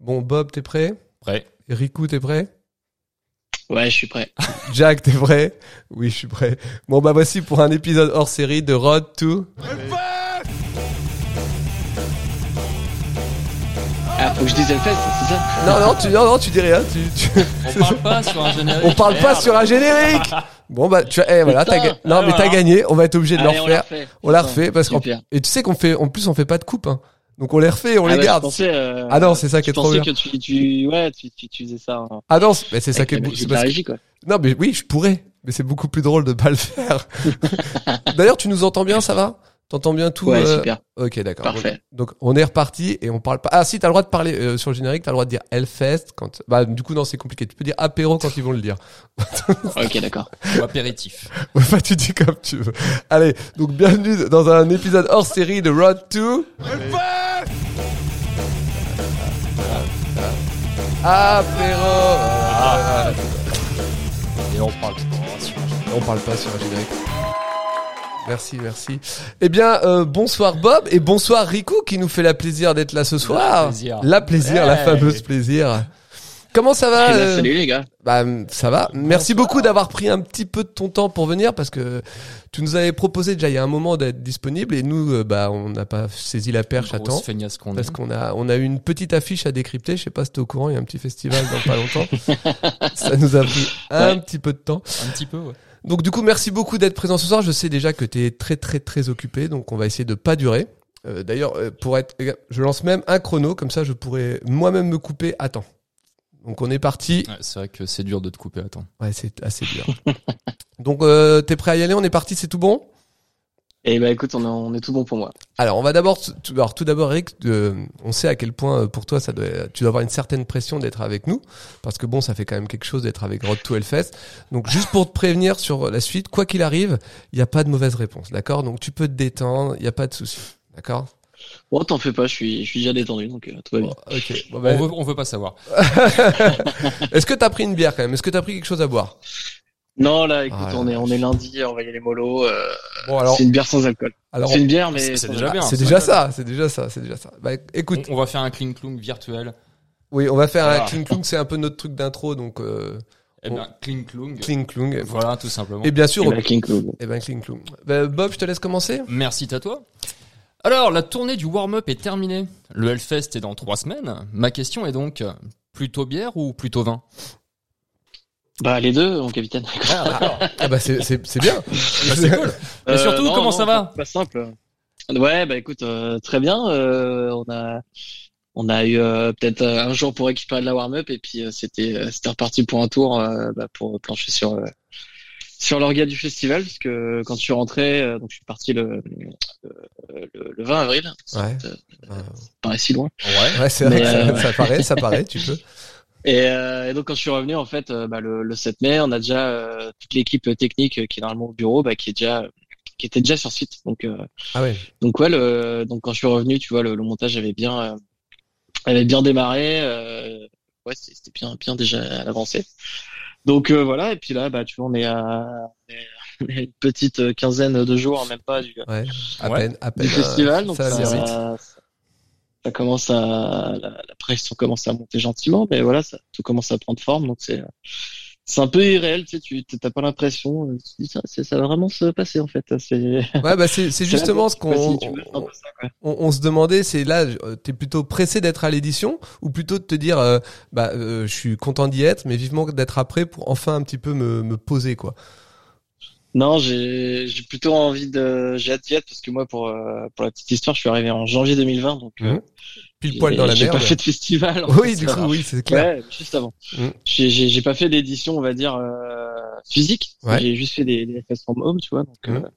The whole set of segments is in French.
Bon, Bob, t'es prêt? Prêt. Riku, t'es prêt? Ouais, je suis prêt. Jack, t'es prêt? Oui, je suis prêt. Bon, bah voici pour un épisode hors série de Road to... Ah, faut que je dise Hellfest, c'est ça? Non, non, tu, non, non, tu dis rien. Tu, tu- On parle pas sur un générique. On parle pas sur un générique Bon, bah, tu as, eh, voilà, t'as, non, mais t'as gagné. On va être obligé de Allez, le on la refaire. refait. On la refait parce super. et tu sais qu'on fait, en plus, on fait pas de coupe, hein. Donc on les refait, on Ah les ouais, garde. pensais, euh, Ah non, c'est ça qui est trop pensais bien. que tu, tu, ouais, tu, tu, tu faisais ça. hein, Ah non, c'est- mais c'est ça qui est la parce que- régie, quoi. Non, mais oui, je pourrais. Mais c'est beaucoup plus drôle de pas le faire. D'ailleurs, tu nous entends bien, ça va? T'entends bien tout Ouais, euh, super. Ok, d'accord. Parfait. Donc on est reparti et on parle pas. Ah si, t'as le droit de parler euh, sur le générique, t'as le droit de dire Hellfest quand. Bah du coup non, c'est compliqué. Tu peux dire apéro quand ils vont le dire. Ok, d'accord. Ou apéritif. Ouais, bah tu dis comme tu veux. Allez, donc bienvenue dans un épisode hors série de Road to. Apéro. Ah. Et on parle pas sur. On parle pas sur un générique. Merci, merci. Eh bien, euh, bonsoir Bob et bonsoir Riku qui nous fait la plaisir d'être là ce soir. plaisir. La plaisir, la fameuse plaisir. Comment ça va Eh ben, euh, salut les gars. Bah ça va. Merci beaucoup d'avoir pris un petit peu de ton temps pour venir parce que tu nous avais proposé déjà il y a un moment d'être disponible et nous euh, bah on n'a pas saisi la perche à temps qu'on parce qu'on a on a eu une petite affiche à décrypter. Je sais pas si t'es au courant, il y a un petit festival dans pas longtemps. ça nous a pris un Ouais. petit peu de temps. Un petit peu, ouais. Donc du coup, merci beaucoup d'être présent ce soir. Je sais déjà que tu es très très très occupé, donc on va essayer de pas durer. Euh, D'ailleurs, pour être, je lance même un chrono, comme ça je pourrais moi-même me couper à temps. Donc on est parti. Ouais, C'est vrai que c'est dur de te couper, attends. Ouais, c'est assez dur. donc euh, t'es prêt à y aller? On est parti, c'est tout bon? Et bah écoute, on est, on est tout bon pour moi. Alors on va d'abord, tout, alors tout d'abord Eric, euh, on sait à quel point euh, pour toi ça doit, tu dois avoir une certaine pression d'être avec nous, parce que bon, ça fait quand même quelque chose d'être avec Road to Hellfest. Donc juste pour te prévenir sur la suite, quoi qu'il arrive, il n'y a pas de mauvaise réponse, d'accord? Donc tu peux te détendre, il n'y a pas de souci, d'accord? Bon, t'en fais pas, je suis, je suis déjà détendu, donc euh, tout va bien. Bon, Ok. Bon, bah, On veut, on veut pas savoir. Est-ce que t'as pris une bière quand même? Est-ce que t'as pris quelque chose à boire? Non, là, écoute, Ah, on est, on est lundi, on va y aller mollo. Euh, Bon alors, c'est une bière sans alcool. alors c'est une bière, mais c'est déjà bien. c'est ça. déjà ça, c'est déjà ça, c'est déjà ça. Bah écoute, On, on va faire un cling clong virtuel. oui, on va faire un Voilà. cling clong, c'est un peu notre truc d'intro, donc euh, Eh bien, cling clong. cling clong. Voilà, tout simplement. Et bien sûr, Et bah, eh ben clong. Bah, Bob, je te laisse commencer. Merci à toi. Alors, la tournée du warm-up est terminée. Le Hellfest est dans trois semaines. Ma question est donc, plutôt bière ou plutôt vin? Bah, les deux, mon capitaine. Ah bah c'est c'est c'est bien. c'est cool. Et surtout, comment ça va? Pas simple. Ouais, bah écoute, euh, très bien. Euh, on a, on a eu euh, peut-être euh, un jour pour récupérer de la warm-up et puis euh, c'était, euh, c'était reparti pour un tour, euh, bah, pour plancher sur euh, sur l'orga du festival, parce que quand je suis rentré, euh, donc je suis parti le le, le, le 20 avril. Ouais. Ça Euh, paraît si loin. Ouais. Ouais, c'est vrai, euh, ça paraît, ça paraît, tu peux. Et, euh, et donc quand je suis revenu en fait euh, bah, le, le 7 mai, on a déjà euh, toute l'équipe technique qui est normalement au bureau, bah, qui est déjà qui était déjà sur site. Donc euh, Ah ouais. donc ouais, le, donc quand je suis revenu, tu vois, le, le montage avait bien euh, avait bien démarré. Euh, ouais, c'était c'était bien bien déjà à l'avancée. Donc euh, voilà, et puis là, bah tu vois, on est à, on est- on est à une petite euh, quinzaine de jours, même pas du, Ouais. À Ouais. peine, à peine. du euh, festival. Donc ça ça, ça commence à la, la pression commence à monter gentiment, mais voilà, ça tout commence à prendre forme. Donc c'est c'est un peu irréel, tu sais, tu t'as pas l'impression, euh, tu te dis ça, ça va vraiment se passer en fait. C'est Ouais, bah c'est justement ce qu'on si on se demandait, c'est là, euh, t'es plutôt pressé d'être à l'édition ou plutôt de te dire, euh, bah, euh, je suis content d'y être, mais vivement d'être après pour enfin un petit peu me, me poser, quoi. Non, j'ai j'ai plutôt envie de j'ai hâte d'y être parce que moi pour euh, pour la petite histoire, je suis arrivé en janvier 2020 donc euh, Mhm. Pile poil dans la j'ai merde. pas fait de festival. Oui, du coup, oui, c'est clair. Ouais, juste avant. Mhm. J'ai j'ai j'ai pas fait d'édition, on va dire euh, physique. Ouais. J'ai juste fait des des FS from home, tu vois. Donc Mhm. euh,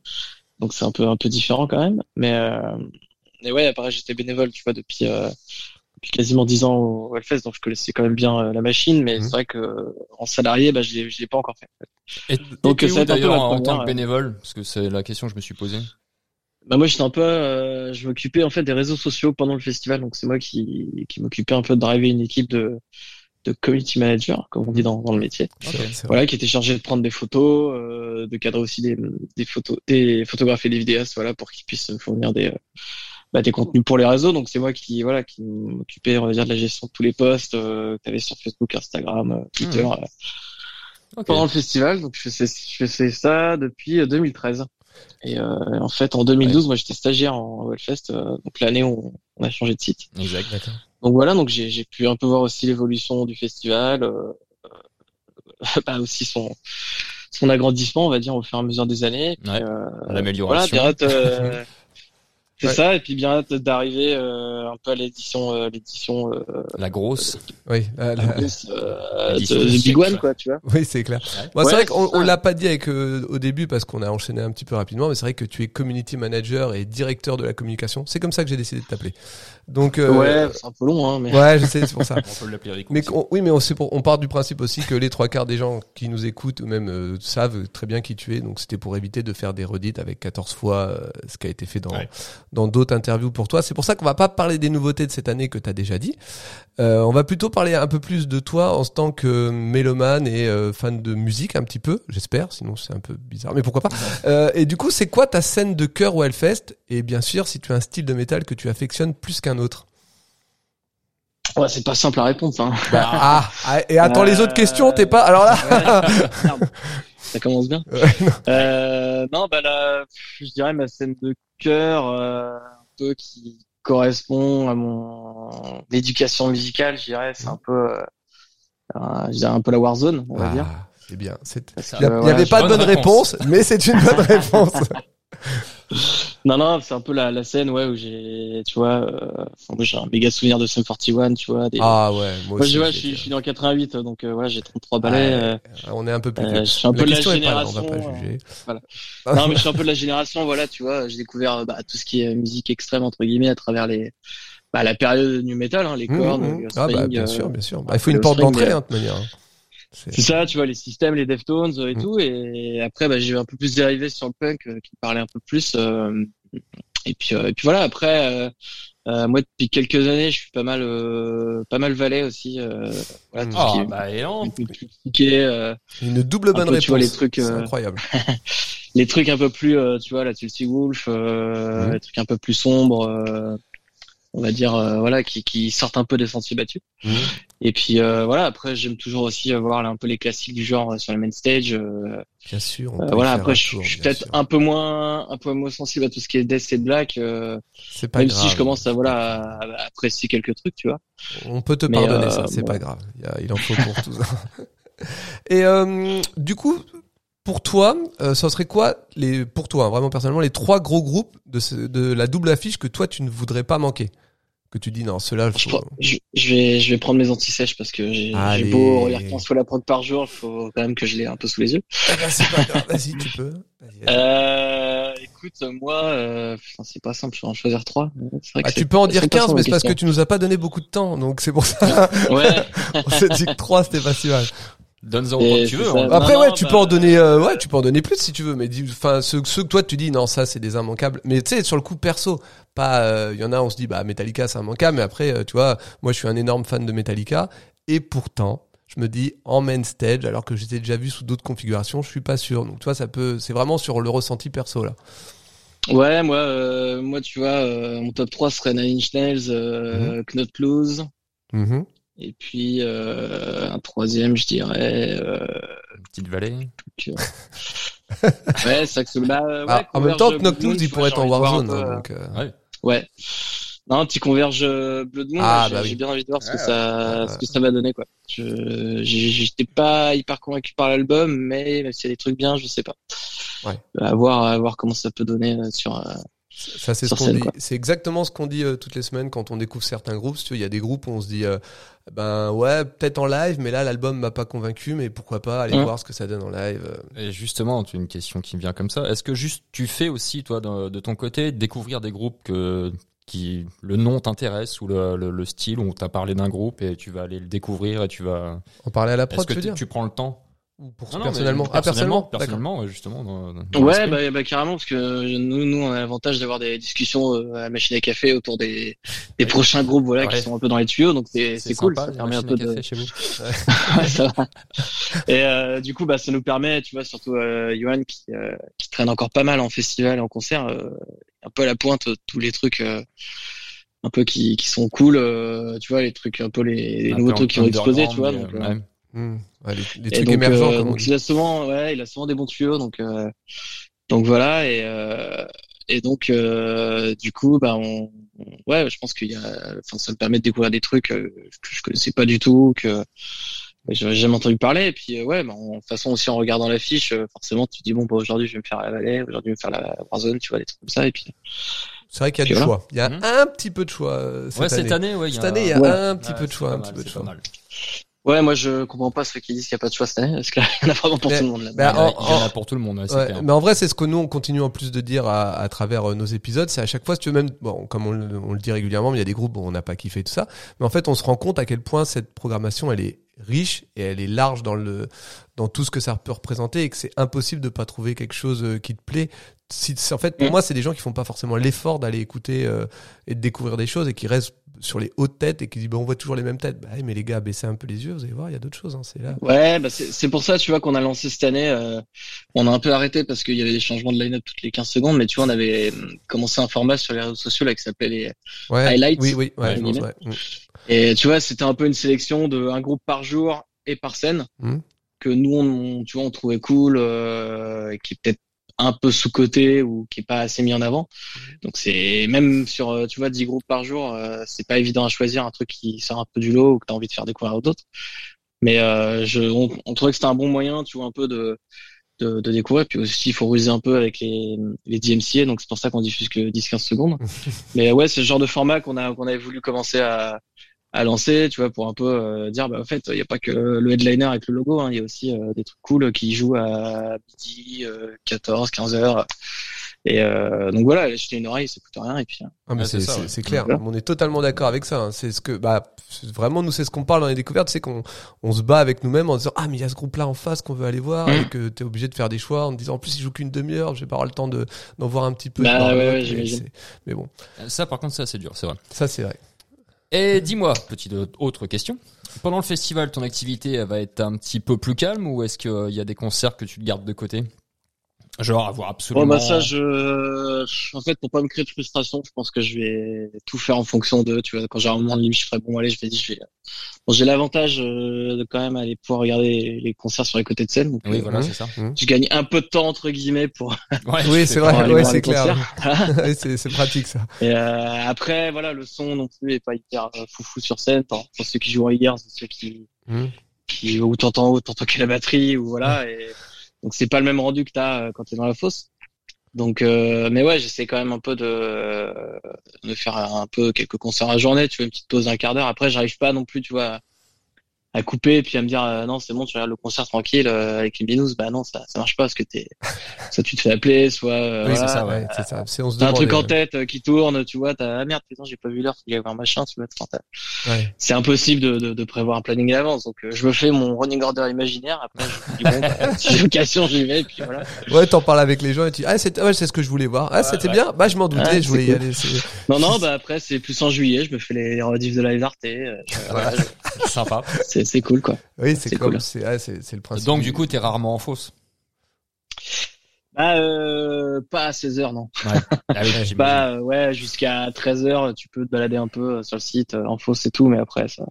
donc c'est un peu un peu différent quand même, mais euh, mais ouais, après j'étais bénévole, tu vois, depuis euh, depuis quasiment dix ans au Hellfest, donc je connaissais quand même bien euh, la machine, mais Mhm. c'est vrai que euh, en salarié, bah je l'ai je l'ai pas encore fait. Et Donc, ça d'ailleurs en tant que euh. bénévole? Parce que c'est la question que je me suis posée. Bah moi j'étais un peu, euh, je m'occupais en fait des réseaux sociaux pendant le festival, donc c'est moi qui qui m'occupais un peu de driver une équipe de de community manager, comme on dit dans, dans le métier. Voilà, qui était chargé de prendre des photos, euh, de cadrer aussi des des photos, des photographes et des vidéastes, voilà, pour qu'ils puissent fournir des euh, bah, des contenus pour les réseaux. Donc c'est moi qui voilà qui m'occupais on va dire de la gestion de tous les posts euh, que tu avais sur Facebook, Instagram, euh, Twitter Mmh. euh, pendant le festival. Donc je faisais, je faisais ça depuis euh, 2013. Et euh, en fait en 2012 moi j'étais stagiaire en Wellfest, euh, donc l'année où on a changé de site. Exact. Donc voilà donc j'ai pu un peu voir aussi l'évolution du festival, euh, euh, bah, aussi son son agrandissement on va dire au fur et à mesure des années. Ouais. euh, voilà, L'amélioration. bien hâte, euh, c'est Ouais. ça, et puis bien hâte d'arriver euh, un peu à l'édition, euh, l'édition euh, La grosse. Oui, euh, la- euh, L'édition de, du de Big. One, quoi, tu vois. oui, c'est clair. Ouais. Bon, c'est vrai qu'on on l'a pas dit avec euh, au début parce qu'on a enchaîné un petit peu rapidement, mais c'est vrai que tu es community manager et directeur de la communication. C'est comme ça que j'ai décidé de t'appeler. Donc euh, ouais, c'est un peu long, hein, mais. ouais, je sais, c'est pour ça. On peut l'appeler Rico. Mais qu'on- oui, mais on, sait pour, on part du principe aussi que les trois quarts des gens qui nous écoutent ou même euh, savent très bien qui tu es. Donc c'était pour éviter de faire des redites avec 14 fois euh, ce qui a été fait dans Ouais. Dans d'autres interviews pour toi. C'est pour ça qu'on va pas parler des nouveautés de cette année que tu as déjà dit. Euh, on va plutôt parler un peu plus de toi en tant que mélomane et euh, fan de musique un petit peu, j'espère. Sinon c'est un peu bizarre, mais pourquoi pas. Euh, et du coup, c'est quoi ta scène de cœur au Hellfest Et bien sûr, si tu as un style de métal que tu affectionnes plus qu'un autre. Ouais, c'est pas simple à répondre, hein. Bah, ah, ah, et attends les Euh, autres questions, t'es pas. Alors là. Ouais, ça commence bien. Ouais, non. Euh, non, bah là, je dirais ma scène de cœur, euh, un peu qui correspond à mon éducation musicale, je dirais, c'est un peu, euh, je dirais un peu la Warzone, on va dire. Ah, c'est bien. C'est- Parce Il n'y avait pas de bonne bonne réponse. réponse, mais c'est une bonne réponse. Non, non, c'est un peu la, la scène, ouais, où j'ai, tu vois, euh, j'ai un méga souvenir de Sum 41, tu vois. Des... Ah ouais, moi moi, aussi. je, vois, je suis, je suis né en 88, donc, euh, voilà, j'ai 33 Ouais, balais. euh, On est un peu plus euh, je suis un peu de la pas là, on va génération, pas juger. voilà. non, mais je suis un peu de la génération, voilà, tu vois, j'ai découvert, bah, tout ce qui est musique extrême, entre guillemets, à travers les, bah, la période nu metal, hein, les Mmh, cordes, mmh. le Ah bah bien sûr, bien sûr. Bah, il faut une porte d'entrée, hein, de toute manière. C'est- ça, tu vois, les systèmes, les Deftones euh, et Mm. tout. Et après, bah, j'ai un peu plus dérivé sur le punk euh, qui me parlait un peu plus. euh, et puis, euh, et puis voilà. Après, euh, euh, moi depuis quelques années, je suis pas mal, euh, pas mal valet aussi. Euh, voilà, tout ce Ah, qui est- bah, ce est, euh, Une double bonne peu, réponse. tu vois, les trucs, C'est euh, incroyable. les trucs un peu plus, euh, tu vois, la Tulsi Wolf, euh, Mhm. les trucs un peu plus sombres. On va dire, euh, voilà, qui, qui sortent un peu des sentiers battus. Mhm. Et puis euh, voilà, après j'aime toujours aussi voir là, un peu les classiques du genre euh, sur le main stage. euh, Bien sûr. on peut y voilà, après je, suis peut-être un peu moins un peu moins sensible à tout ce qui est death et black, C'est pas même grave. si je commence à voilà à, à apprécier quelques trucs, tu vois. On peut te Mais, pardonner ça, c'est bon. pas grave. Il, en faut pour tout ça. Et du coup, pour toi, euh, ça serait quoi les pour toi, hein, vraiment personnellement, les trois gros groupes de, ce- de la double affiche que toi tu ne voudrais pas manquer, que tu dis non, Je, faut... prends- je, je vais je vais prendre mes anti-sèches parce que j'ai beau relire 15 fois la prod par jour, il faut quand même que je l'ai un peu sous les yeux. Eh ben. Vas-y, tu peux. Euh, écoute, moi, euh, c'est pas simple, je vais en choisir trois. C'est vrai que Ah, c'est- tu peux en dire c'est pas 15, simple mais c'est parce que tu nous as pas donné beaucoup de temps, donc c'est pour ça. Ouais. On s'est dit que 3 c'était pas si mal. Donne-en autant que tu veux. hein. Après Non, ouais, non, tu bah, peux en donner euh, ouais, tu peux en donner plus si tu veux mais dis enfin ceux, ceux que toi tu dis non, ça c'est des immanquables. Mais tu sais sur le coup perso, pas euh, il y en a on se dit bah Metallica c'est immanquable mais après euh, tu vois, moi je suis un énorme fan de Metallica et pourtant je me dis en main stage alors que j'étais déjà vu sous d'autres configurations, je suis pas sûr. Donc tu vois ça peut c'est vraiment sur le ressenti perso là. Ouais, moi, euh, moi, tu vois, euh, mon top 3 serait Nine Inch Nails, Mhm. euh, Knot Blues, et puis euh, un troisième, je dirais. Euh, Petite vallée. que- ouais, Saxo. Bah, ouais, Ah, en même Converge temps Blood Knock Moon, Loose tu il pourrait être en Warzone hein, euh, donc euh, Ouais. Ouais. Non, petit Converge euh, Blood Moon, Ah, là, j'ai bah oui. j'ai bien envie de voir ce que Ouais, ça, ouais. ce que ça va donner, quoi. Je, j'étais pas hyper convaincu par l'album, mais même s'il y a des trucs bien, je sais pas. Ouais. À voir, à voir comment ça peut donner euh, sur. Ça, c'est ce qu'on scène, dit. C'est exactement ce qu'on dit euh, toutes les semaines quand on découvre certains groupes. Il y a des groupes où on se dit, euh, ben ouais, peut-être en live, mais là l'album m'a pas convaincu, mais pourquoi pas aller Mm. voir ce que ça donne en live. euh. Et justement, tu une question qui me vient comme ça. Est-ce que juste tu fais aussi toi de, de ton côté découvrir des groupes que qui le nom t'intéresse ou le, le, le style où t'as parlé d'un groupe et tu vas aller le découvrir et tu vas. En parler à la Est-ce prod, que tu veux dire? tu prends le temps? Ou pour Non, non, mais personnellement Ah, personnellement, personnellement, ouais, justement. dans- dans Ouais, bah, bah carrément parce que nous, nous, on a l'avantage d'avoir des discussions euh, à la machine à café autour des, des prochains groupes, voilà, Ouais. qui sont un peu dans les tuyaux, donc c'est c'est cool, sympa, ça permet un peu à de. chez vous. Ouais, ça va. Et euh, du coup, bah, ça nous permet, tu vois, surtout euh, Johan qui, euh, qui traîne encore pas mal en festival et en concert, euh, un peu à la pointe euh, tous les trucs. euh, un peu qui, qui sont cool, euh, tu vois, les trucs, un peu les, les nouveaux peu trucs qui vont exploser, tu vois. Donc, mais, ouais. Ouais, les, les et trucs donc, émergents, euh, comme on donc dit. il a souvent, ouais, il a souvent des bons tuyaux, donc euh, donc voilà et euh, et donc euh, du coup, bah on, on- ouais, je pense qu'il y a, enfin ça me permet de découvrir des trucs que je connaissais pas du tout, que j'avais jamais entendu parler. Et puis euh, ouais, bah, en de toute façon aussi en regardant l'affiche, euh, forcément tu te dis bon, bah, aujourd'hui je vais me faire la vallée, aujourd'hui je vais me faire la Warzone, tu vois des trucs comme ça. Et puis C'est vrai qu'il y a du voilà. choix. Il y a Mhm. un petit peu de choix cette ouais, année. cette année, ouais. il y Cette a- année, il y a Ouais. un petit peu de c'est choix, pas un mal, petit peu de c'est choix. Ouais, moi je comprends pas ceux qui disent qu'il y a pas de choix cette année, parce qu'il y en a vraiment pour Mais- tout le monde là. bah, Il y en il y en en- a pour tout le monde, ouais, Ouais, mais en vrai, c'est ce que nous on continue en plus de dire à, à travers euh, nos épisodes. C'est à chaque fois, si tu veux même, bon, comme on, le- on le dit régulièrement, mais il y a des groupes où on n'a pas kiffé tout ça. Mais en fait, on se rend compte à quel point cette programmation, elle est riche et elle est large dans le dans tout ce que ça peut représenter et que c'est impossible de pas trouver quelque chose euh, qui te plaît. Si, en fait, pour Mm. moi, c'est des gens qui font pas forcément l'effort d'aller écouter euh, et de découvrir des choses et qui restent sur les hautes têtes et qui disent, bah, on voit toujours les mêmes têtes. Bah, mais les gars, baissez un peu les yeux, vous allez voir, il y a d'autres choses. Hein, c'est là. Ouais, bah c'est c'est pour ça, tu vois, qu'on a lancé cette année. euh, on a un peu arrêté parce qu'il y avait des changements de line-up toutes les 15 secondes, mais tu vois, on avait euh, commencé un format sur les réseaux sociaux là qui s'appelait les. Ouais. Highlights. Oui, oui, ouais, je pense, guillemets. ouais. Mm. Et tu vois, c'était un peu une sélection de un groupe par jour et par scène Mhm. que nous, on, tu vois, on trouvait cool, euh, et qui peut-être un peu sous côté ou qui est pas assez mis en avant. Donc c'est même sur, euh, tu vois, 10 groupes par jour, euh, c'est pas évident à choisir un truc qui sort un peu du lot ou que t'as envie de faire découvrir aux autres. Mais euh, je, on, on trouvait que c'était un bon moyen, tu vois, un peu de de, de découvrir. Puis aussi, il faut ruser un peu avec les les DMCA, donc c'est pour ça qu'on diffuse que 10-15 secondes. Mais ouais, c'est le genre de format qu'on a qu'on avait voulu commencer à à lancer, tu vois, pour un peu euh, dire, bah, en fait, il n'y a pas que le headliner avec le logo, hein, il y a aussi euh, des trucs cool qui jouent à midi, euh, 14, 15 heures. Et euh, donc voilà, jeter une oreille, ça coûte rien. Et puis, hein. Ah, mais c'est c'est ça, c'est- ouais. c'est clair. Voilà. On est totalement d'accord avec ça. hein. C'est ce que, bah, c'est- vraiment, nous, c'est ce qu'on parle dans les découvertes, c'est qu'on on se bat avec nous-mêmes en disant, ah, mais il y a ce groupe-là en face qu'on veut aller voir, Mm. et que t'es obligé de faire des choix en te disant, en plus, il joue qu'une demi-heure, je vais pas avoir le temps de, d'en voir un petit peu. Bah, ouais, ouais, mais j'imagine. c'est- Mais bon, Ça, par contre, c'est assez dur, c'est vrai. ça, c'est vrai. Et dis-moi, petite autre question. Pendant le festival, ton activité va être un petit peu plus calme ou est-ce qu'il y a des concerts que tu gardes de côté? Genre avoir absolument. Bon, bah, ça, je, en fait, pour pas me créer de frustration, je pense que je vais tout faire en fonction d'eux, tu vois. Quand j'ai un moment de limite, je ferai, bon, allez, je vais dire, je vais, bon, j'ai l'avantage euh, de quand même aller pouvoir regarder les concerts sur les côtés de scène. Donc, Oui, euh, voilà, c'est ça. je gagne un peu de temps, entre guillemets, pour, Ouais, Oui, c'est vrai. ouais, c'est clair. Ouais, c'est c'est pratique, ça. Et euh, après, voilà, le son non plus est pas hyper euh, foufou sur scène. Pour, pour ceux qui jouent en IR, c'est ceux qui, Mhm. qui où t'entends, où t'entends que la batterie, ou voilà. Et donc c'est pas le même rendu que t'as euh, quand t'es dans la fosse. Donc, euh, mais ouais, j'essaie quand même un peu de, de faire un peu quelques concerts à la journée. Tu vois, une petite pause d'un quart d'heure. Après, j'arrive pas non plus, tu vois, à couper et puis à me dire euh, non, c'est bon, tu regardes le concert tranquille euh, avec une binous. Bah non, ça, ça marche pas parce que t'es, soit tu te fais appeler, soit euh, Oui, voilà. c'est ça, ouais. C'est ça. C'est, on se T'as un truc en tête euh, qui tourne, tu vois, t'as ah merde, putain, j'ai pas vu l'heure, faut y avoir machin, tu vois. ouais. C'est impossible de, de, de prévoir un planning à l'avance, donc euh, je me fais mon running order imaginaire. Après, je me dis bon, bah, si j'ai l'occasion, j'y vais, et puis voilà. Ouais, t'en parles avec les gens et tu ah, c'est, ouais, c'est ce que je voulais voir. Ah, c'était ouais. bien? Bah, je m'en doutais, je voulais y aller. c'est- Non, non, bah après c'est plus en juillet, je me fais les, les rediffs de live Arte, je- voilà, Sympa. c'est c'est cool quoi. Oui, c'est, cool. c'est, ouais, le principe. Donc du coup, t'es rarement en fausse. Bah euh, pas à 16 heures non. Ah oui, j'imagine. Bah euh, ouais, jusqu'à 13 heures, tu peux te balader un peu euh, sur le site, euh, en fausse et tout, mais après ça,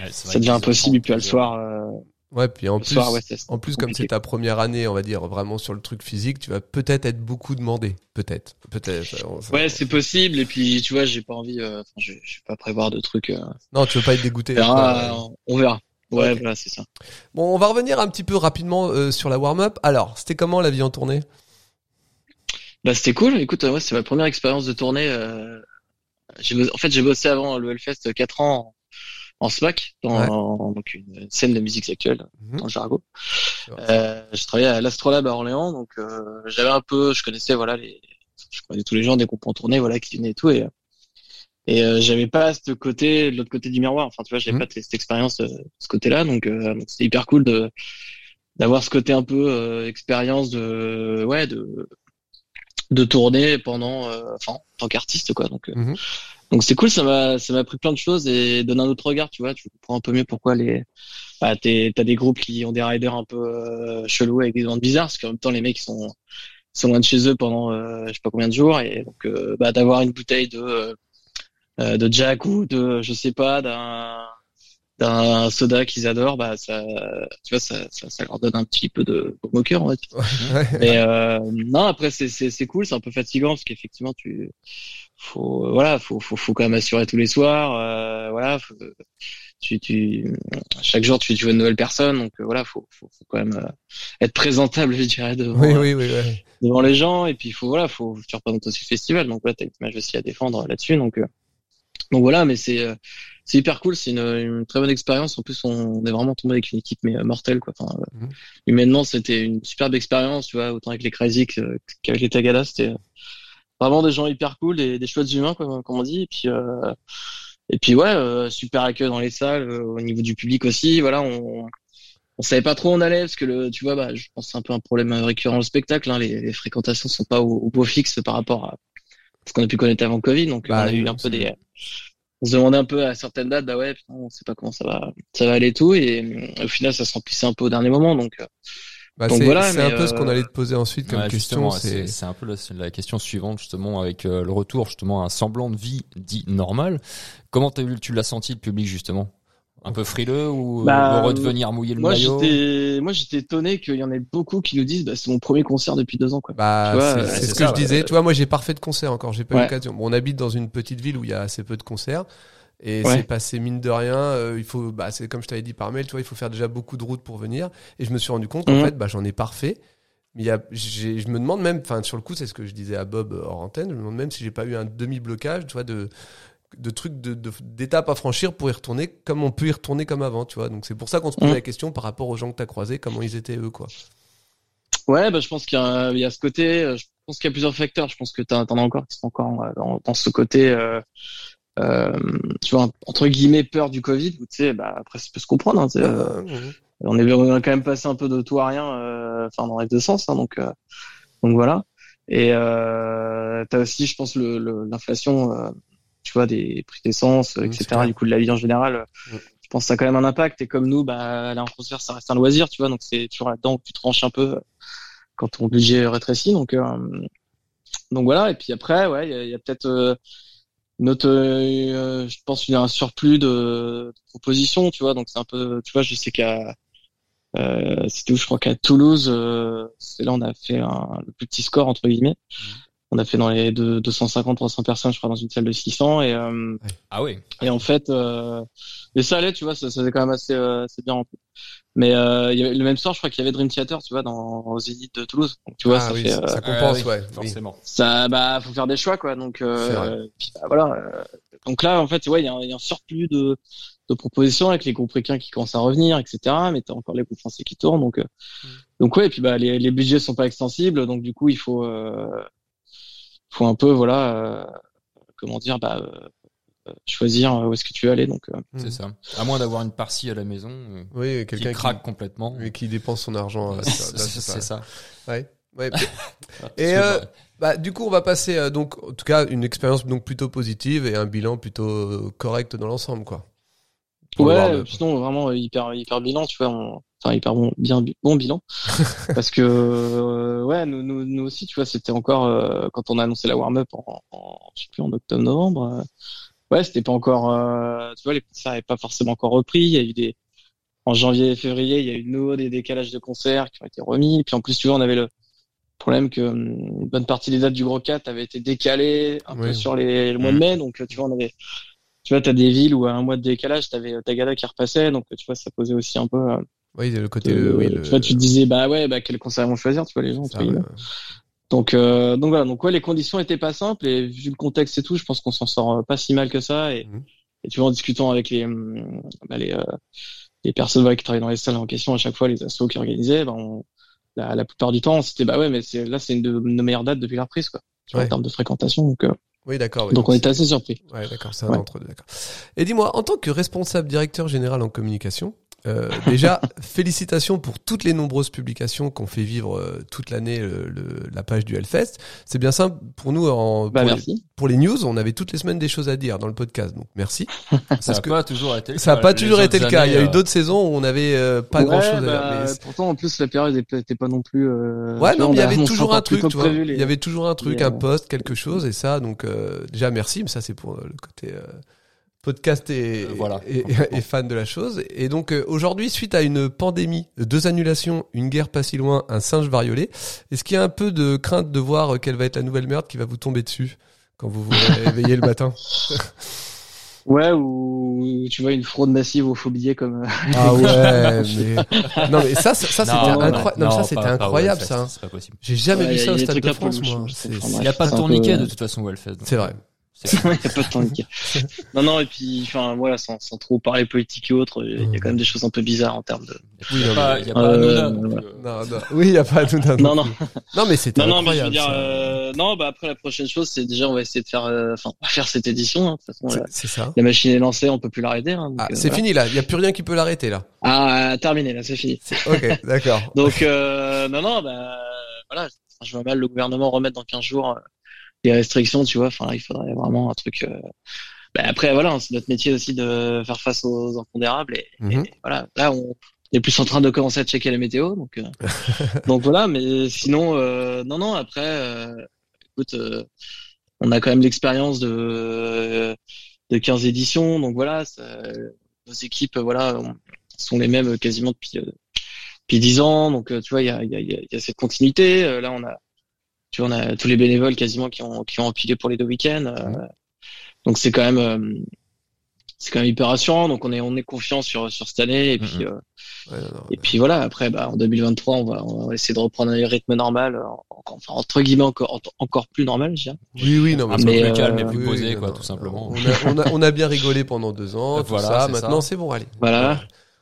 Ouais, ça devient impossible. Et puis le soir, euh, Ouais, puis en plus, soir, ouais, En plus, comme c'est ta première année, on va dire vraiment sur le truc physique, tu vas peut-être être beaucoup demandé, peut-être, peut-être. Ouais, c'est possible. Et puis, tu vois, j'ai pas envie, euh, je, je vais pas prévoir de trucs. euh, Non, tu veux pas être dégoûté. on verra, quoi. euh, on verra. Ouais, voilà, c'est ça. Bon, on va revenir un petit peu rapidement euh, sur la warm-up. Alors, c'était comment la vie en tournée? Bah, c'était cool. Écoute, euh, ouais, c'est ma première expérience de tournée. Euh, bossé- en fait, j'ai bossé avant le Hellfest 4 ans en, en SMAC, dans Ouais. donc une scène de musique actuelle Mhm. dans le Jargo. Ouais. Euh, je travaillais à l'Astrolabe à Orléans, donc euh, j'avais un peu, je connaissais voilà les, je connais tous les gens des groupes en tournée, voilà qui venaient et tout, et et euh, j'avais pas ce côté, de l'autre côté du miroir. Enfin, tu vois, j'avais Mhm. pas cette expérience euh, ce côté-là, donc euh, c'était hyper cool de d'avoir ce côté un peu euh, expérience de ouais de de tourner pendant euh, enfin en tant qu'artiste quoi donc euh, Mhm. donc c'est cool ça m'a ça m'a pris plein de choses et donne un autre regard tu vois tu comprends un peu mieux pourquoi les bah t'es t'as des groupes qui ont des riders un peu euh, chelous avec des demandes bizarres parce qu'en même temps les mecs ils sont ils sont loin de chez eux pendant euh, je sais pas combien de jours et donc euh, bah d'avoir une bouteille de euh, euh, de Jack ou de je sais pas d'un d'un soda qu'ils adorent bah ça tu vois ça, ça ça leur donne un petit peu de au on va dire Ouais. mais euh, non après c'est c'est c'est cool c'est un peu fatigant parce qu'effectivement tu faut voilà faut faut faut quand même assurer tous les soirs euh, voilà faut- tu tu chaque jour tu tu vois une nouvelle personne donc euh, voilà faut faut, faut quand même euh, être présentable je dirais devant Oui, oui, oui, ouais. devant les gens et puis faut voilà faut tu représentes aussi le festival donc voilà t'as une image aussi à défendre là-dessus donc euh, donc voilà mais c'est euh, c'est hyper cool c'est une, une très bonne expérience. En plus on est vraiment tombé avec une équipe mais euh, mortelle quoi. Enfin euh, Mhm. humainement c'était une superbe expérience tu vois autant avec les Crazy qu'avec les Tagada c'était vraiment des gens hyper cool des, des chouettes humains comme, comme on dit. Et puis euh, et puis ouais euh, super accueil dans les salles euh, au niveau du public aussi. Voilà on on savait pas trop où on allait parce que le tu vois bah je pense que c'est un peu un problème récurrent au spectacle hein, les, les fréquentations sont pas au, au beau fixe par rapport à ce qu'on a pu connaître avant Covid donc Bah, on a eu un peu des on se demandait un peu à certaines dates bah ouais putain, on sait pas comment ça va ça va aller et tout et euh, au final ça se remplissait un peu au dernier moment donc euh, Bah, Donc c'est voilà, c'est un peu ce qu'on euh, allait te poser ensuite comme Ouais, question. C'est un peu la, la question suivante justement avec euh, le retour justement à un semblant de vie dit normal. Comment tu l'as senti le public justement? Un peu frileux ou Bah, heureux de venir mouiller le moi maillot j'étais moi j'étais étonné qu'il y en ait beaucoup qui nous disent bah, c'est mon premier concert depuis deux ans quoi Bah, Tu vois, c'est euh, ce que ça, je disais. Tu vois, moi, j'ai pas fait de concert encore. J'ai pas eu l'occasion. Bon, on habite dans une petite ville où il y a assez peu de concerts. Et Ouais. c'est passé mine de rien. euh, il faut, bah, c'est comme je t'avais dit par mail, tu vois, il faut faire déjà beaucoup de routes pour venir. Et je me suis rendu compte qu'en Mhm. fait, bah, j'en ai parfait. Mais il y a, j'ai- je me demande même, enfin, sur le coup, c'est ce que je disais à Bob euh, hors antenne. Je me demande même si j'ai pas eu un demi-blocage, tu vois, de, de trucs, de, de- d'étapes à franchir pour y retourner comme on peut y retourner comme avant, tu vois. Donc c'est pour ça qu'on se posait Mhm. la question par rapport aux gens que t'as croisés, comment ils étaient eux, quoi. Ouais, bah, je pense qu'il y, a- il y a ce côté. euh, Je pense qu'il y a plusieurs facteurs. Je pense que t'en t'en as encore qui sont encore euh, dans, dans ce côté, euh, euh, tu vois, entre guillemets, peur du Covid. où, Tu sais, bah après, ça peut se comprendre. Hein, tu euh, on est on a quand même passé un peu de tout à rien, enfin dans les deux sens. Hein, donc, donc voilà. Et euh, t'as aussi, je pense, le- le- l'inflation. Tu vois, des prix d'essence, etc. Du coup, de la vie en général. euh, Mhm. Je pense que ça a quand même un impact. Et comme nous, bah, aller en concert, ça reste un loisir, tu vois. Donc c'est toujours là-dedans que tu tranches un peu euh, quand ton budget rétrécit. Donc, euh, donc voilà. Et puis après, ouais, il y a, a peut-être euh, une autre, euh, je pense qu'il y a un surplus de, de propositions, tu vois. Donc c'est un peu, tu vois, je sais qu'à euh, c'était où je crois qu'à Toulouse, euh, c'est là on a fait un, le plus petit score entre guillemets. On a fait dans les deux- 250-300 personnes, je crois, dans une salle de 600 et euh, Ah oui. et en fait, euh, et ça allait, tu vois, ça, ça faisait quand même assez, euh, assez bien rempli. Mais euh, il y avait, le même soir, je crois qu'il y avait Dream Theater, tu vois, dans aux Zénith de Toulouse. Donc tu vois, Ah ça oui, fait, ça, euh, ça compense, Ah oui, ouais. Forcément. ça, bah, faut faire des choix, quoi. Donc, euh, puis, bah, voilà. euh, donc là, en fait, ouais, il y, a un- il y a un surplus de, de propositions avec les groupes ricains qui commencent à revenir, etc. Mais t'as encore les groupes français qui tournent, donc, euh, Mm. donc ouais. Et puis bah, les, les budgets sont pas extensibles, donc du coup, il faut, euh, faut un peu, voilà, euh, comment dire, bah, euh, euh, choisir où est-ce que tu veux aller. Donc, euh, C'est Mhm. ça. À moins d'avoir une partie à la maison euh, Oui, qui quelqu'un craque qui, complètement. oui, qui dépense son argent. C'est ça. Ouais. Ouais. Et Et, euh, Bah, du coup, on va passer euh, donc, en tout cas, une expérience donc plutôt positive et un bilan plutôt correct dans l'ensemble, quoi. Pour ouais, sinon vraiment hyper hyper bilan, tu vois, on- enfin hyper bon bien bi- bon bilan parce que euh, ouais, nous, nous nous aussi, tu vois, c'était encore euh, quand on a annoncé la warm up en, en je sais plus en octobre novembre. euh, ouais, c'était pas encore tu vois, les concerts n'avaient pas forcément encore repris, il y a eu des en janvier et février, il y a eu de nouveau des décalages de concerts qui ont été remis, puis en plus tu vois, on avait le problème que hum, une bonne partie des dates du gros 4 avaient été décalées un peu sur les, le mois de Mhm. mai, donc tu vois, on avait tu vois, t'as des villes où à un mois de décalage, t'avais Tagada qui repassait, donc tu vois, ça posait aussi un peu. Oui, le côté. euh, oui, le... Tu vois, tu te disais, bah ouais, bah quel concert vont choisir, tu vois, les gens. ça, ouais. Donc, euh, donc voilà, donc ouais, les conditions étaient pas simples et vu le contexte et tout, je pense qu'on s'en sort euh, pas si mal que ça. Et, Mhm. et tu vois, en discutant avec les, hum, bah, les, euh, les personnes voilà, qui travaillent dans les salles en question, à chaque fois, les assos qui organisaient, bah, on- la, la plupart du temps, c'était bah ouais, mais c'est là, c'est une de nos meilleures dates depuis la reprise, quoi, tu vois, Ouais. en termes de fréquentation. Donc, euh, Oui, d'accord. oui, donc on était assez surpris. Ouais, d'accord, c'est un Ouais. entre deux, d'accord. Et dis-moi, en tant que responsable directeur général en communication, Euh, déjà, félicitations pour toutes les nombreuses publications qu'on fait vivre euh, toute l'année le, le- la page du Hellfest. C'est bien simple pour nous. En, Bah pour, les, merci. pour les news, on avait toutes les semaines des choses à dire dans le podcast. Donc merci. Ça n'a pas toujours été le ça n'a cas. pas Les toujours été le cas. Il y a eu euh, d'autres saisons où on avait euh, pas Ouais, grand chose à bah, dire. Mais pourtant, en plus, la période était pas non plus. Euh, Ouais, non, mais il y avait toujours un truc, tu vois. les- Il y avait toujours un truc, les, un euh, post, quelque chose, et ça, donc euh, déjà merci, mais ça c'est pour euh, le côté euh, podcast et, Euh, voilà. et, et fan de la chose. Et donc euh, aujourd'hui, suite à une pandémie, deux annulations, une guerre pas si loin, un singe variolé, est-ce qu'il y a un peu de crainte de voir euh, quelle va être la nouvelle merde qui va vous tomber dessus quand vous vous réveillez le matin? Ouais, ou tu vois une fraude massive au faux billets comme. euh, Ah ouais, mais non mais ça, ça, ça, c'était non, incroyable. Non, non, ça c'était incroyable hein. C'est pas possible. J'ai jamais Ouais, vu ça au Stade de France, moi. Il n'y a pas de tourniquet peu- de toute façon donc, C'est vrai. Il y a pas de temps nickel. non, non, et puis, enfin, voilà, sans, sans trop parler politique et autres, il y a quand même des choses un peu bizarres en termes de. Il n'y a pas, y a pas Euh, Hanouna, Non, non. Oui, il y a pas de non, Non, non, Non, mais c'était non, non, mais je veux dire, euh, non, bah après la prochaine chose, c'est déjà, on va essayer de faire, euh, enfin, faire cette édition. hein. De toute façon, C'est- ça. la machine est lancée, on peut plus l'arrêter. Hein, Ah, euh, c'est voilà. fini là. Il y a plus rien qui peut l'arrêter là. Ah, terminé, là, c'est fini. Ok, d'accord. Donc, euh, non, non, bah, voilà, je vois mal le gouvernement remettre dans 15 jours les restrictions, tu vois. Enfin, il faudrait vraiment un truc. euh, bah, après, voilà, c'est notre métier aussi de faire face aux impondérables. Et, Mhm. et voilà, là, on est plus en train de commencer à checker la météo. Donc, euh, donc voilà, mais sinon, euh, non, non, après, euh, écoute, euh, on a quand même l'expérience de, de 15 éditions. Donc voilà, ça- nos équipes, voilà, on- sont les mêmes quasiment depuis. euh, depuis dix ans. Donc, tu vois, il y a, y, a, y a- cette continuité. Là, on a, tu vois, on a tous les bénévoles quasiment qui ont, qui ont empilé pour les deux week-ends. Euh, Donc, c'est quand même, euh, c'est quand même hyper rassurant. Donc, on est, on est confiant sur, sur cette année. Et puis, euh, Ouais, non, non. et puis voilà. Après, bah, en 2023, on va, on va essayer de reprendre un rythme normal, enfin, entre guillemets, encore, encore plus normal, je dirais. Oui, oui, non, mais, peu mais, plus euh, calme et plus oui, posé, oui, quoi, non, tout simplement. On a, on a, on a bien rigolé pendant deux ans, tout Voilà, ça. Maintenant, c'est bon, allez. Voilà.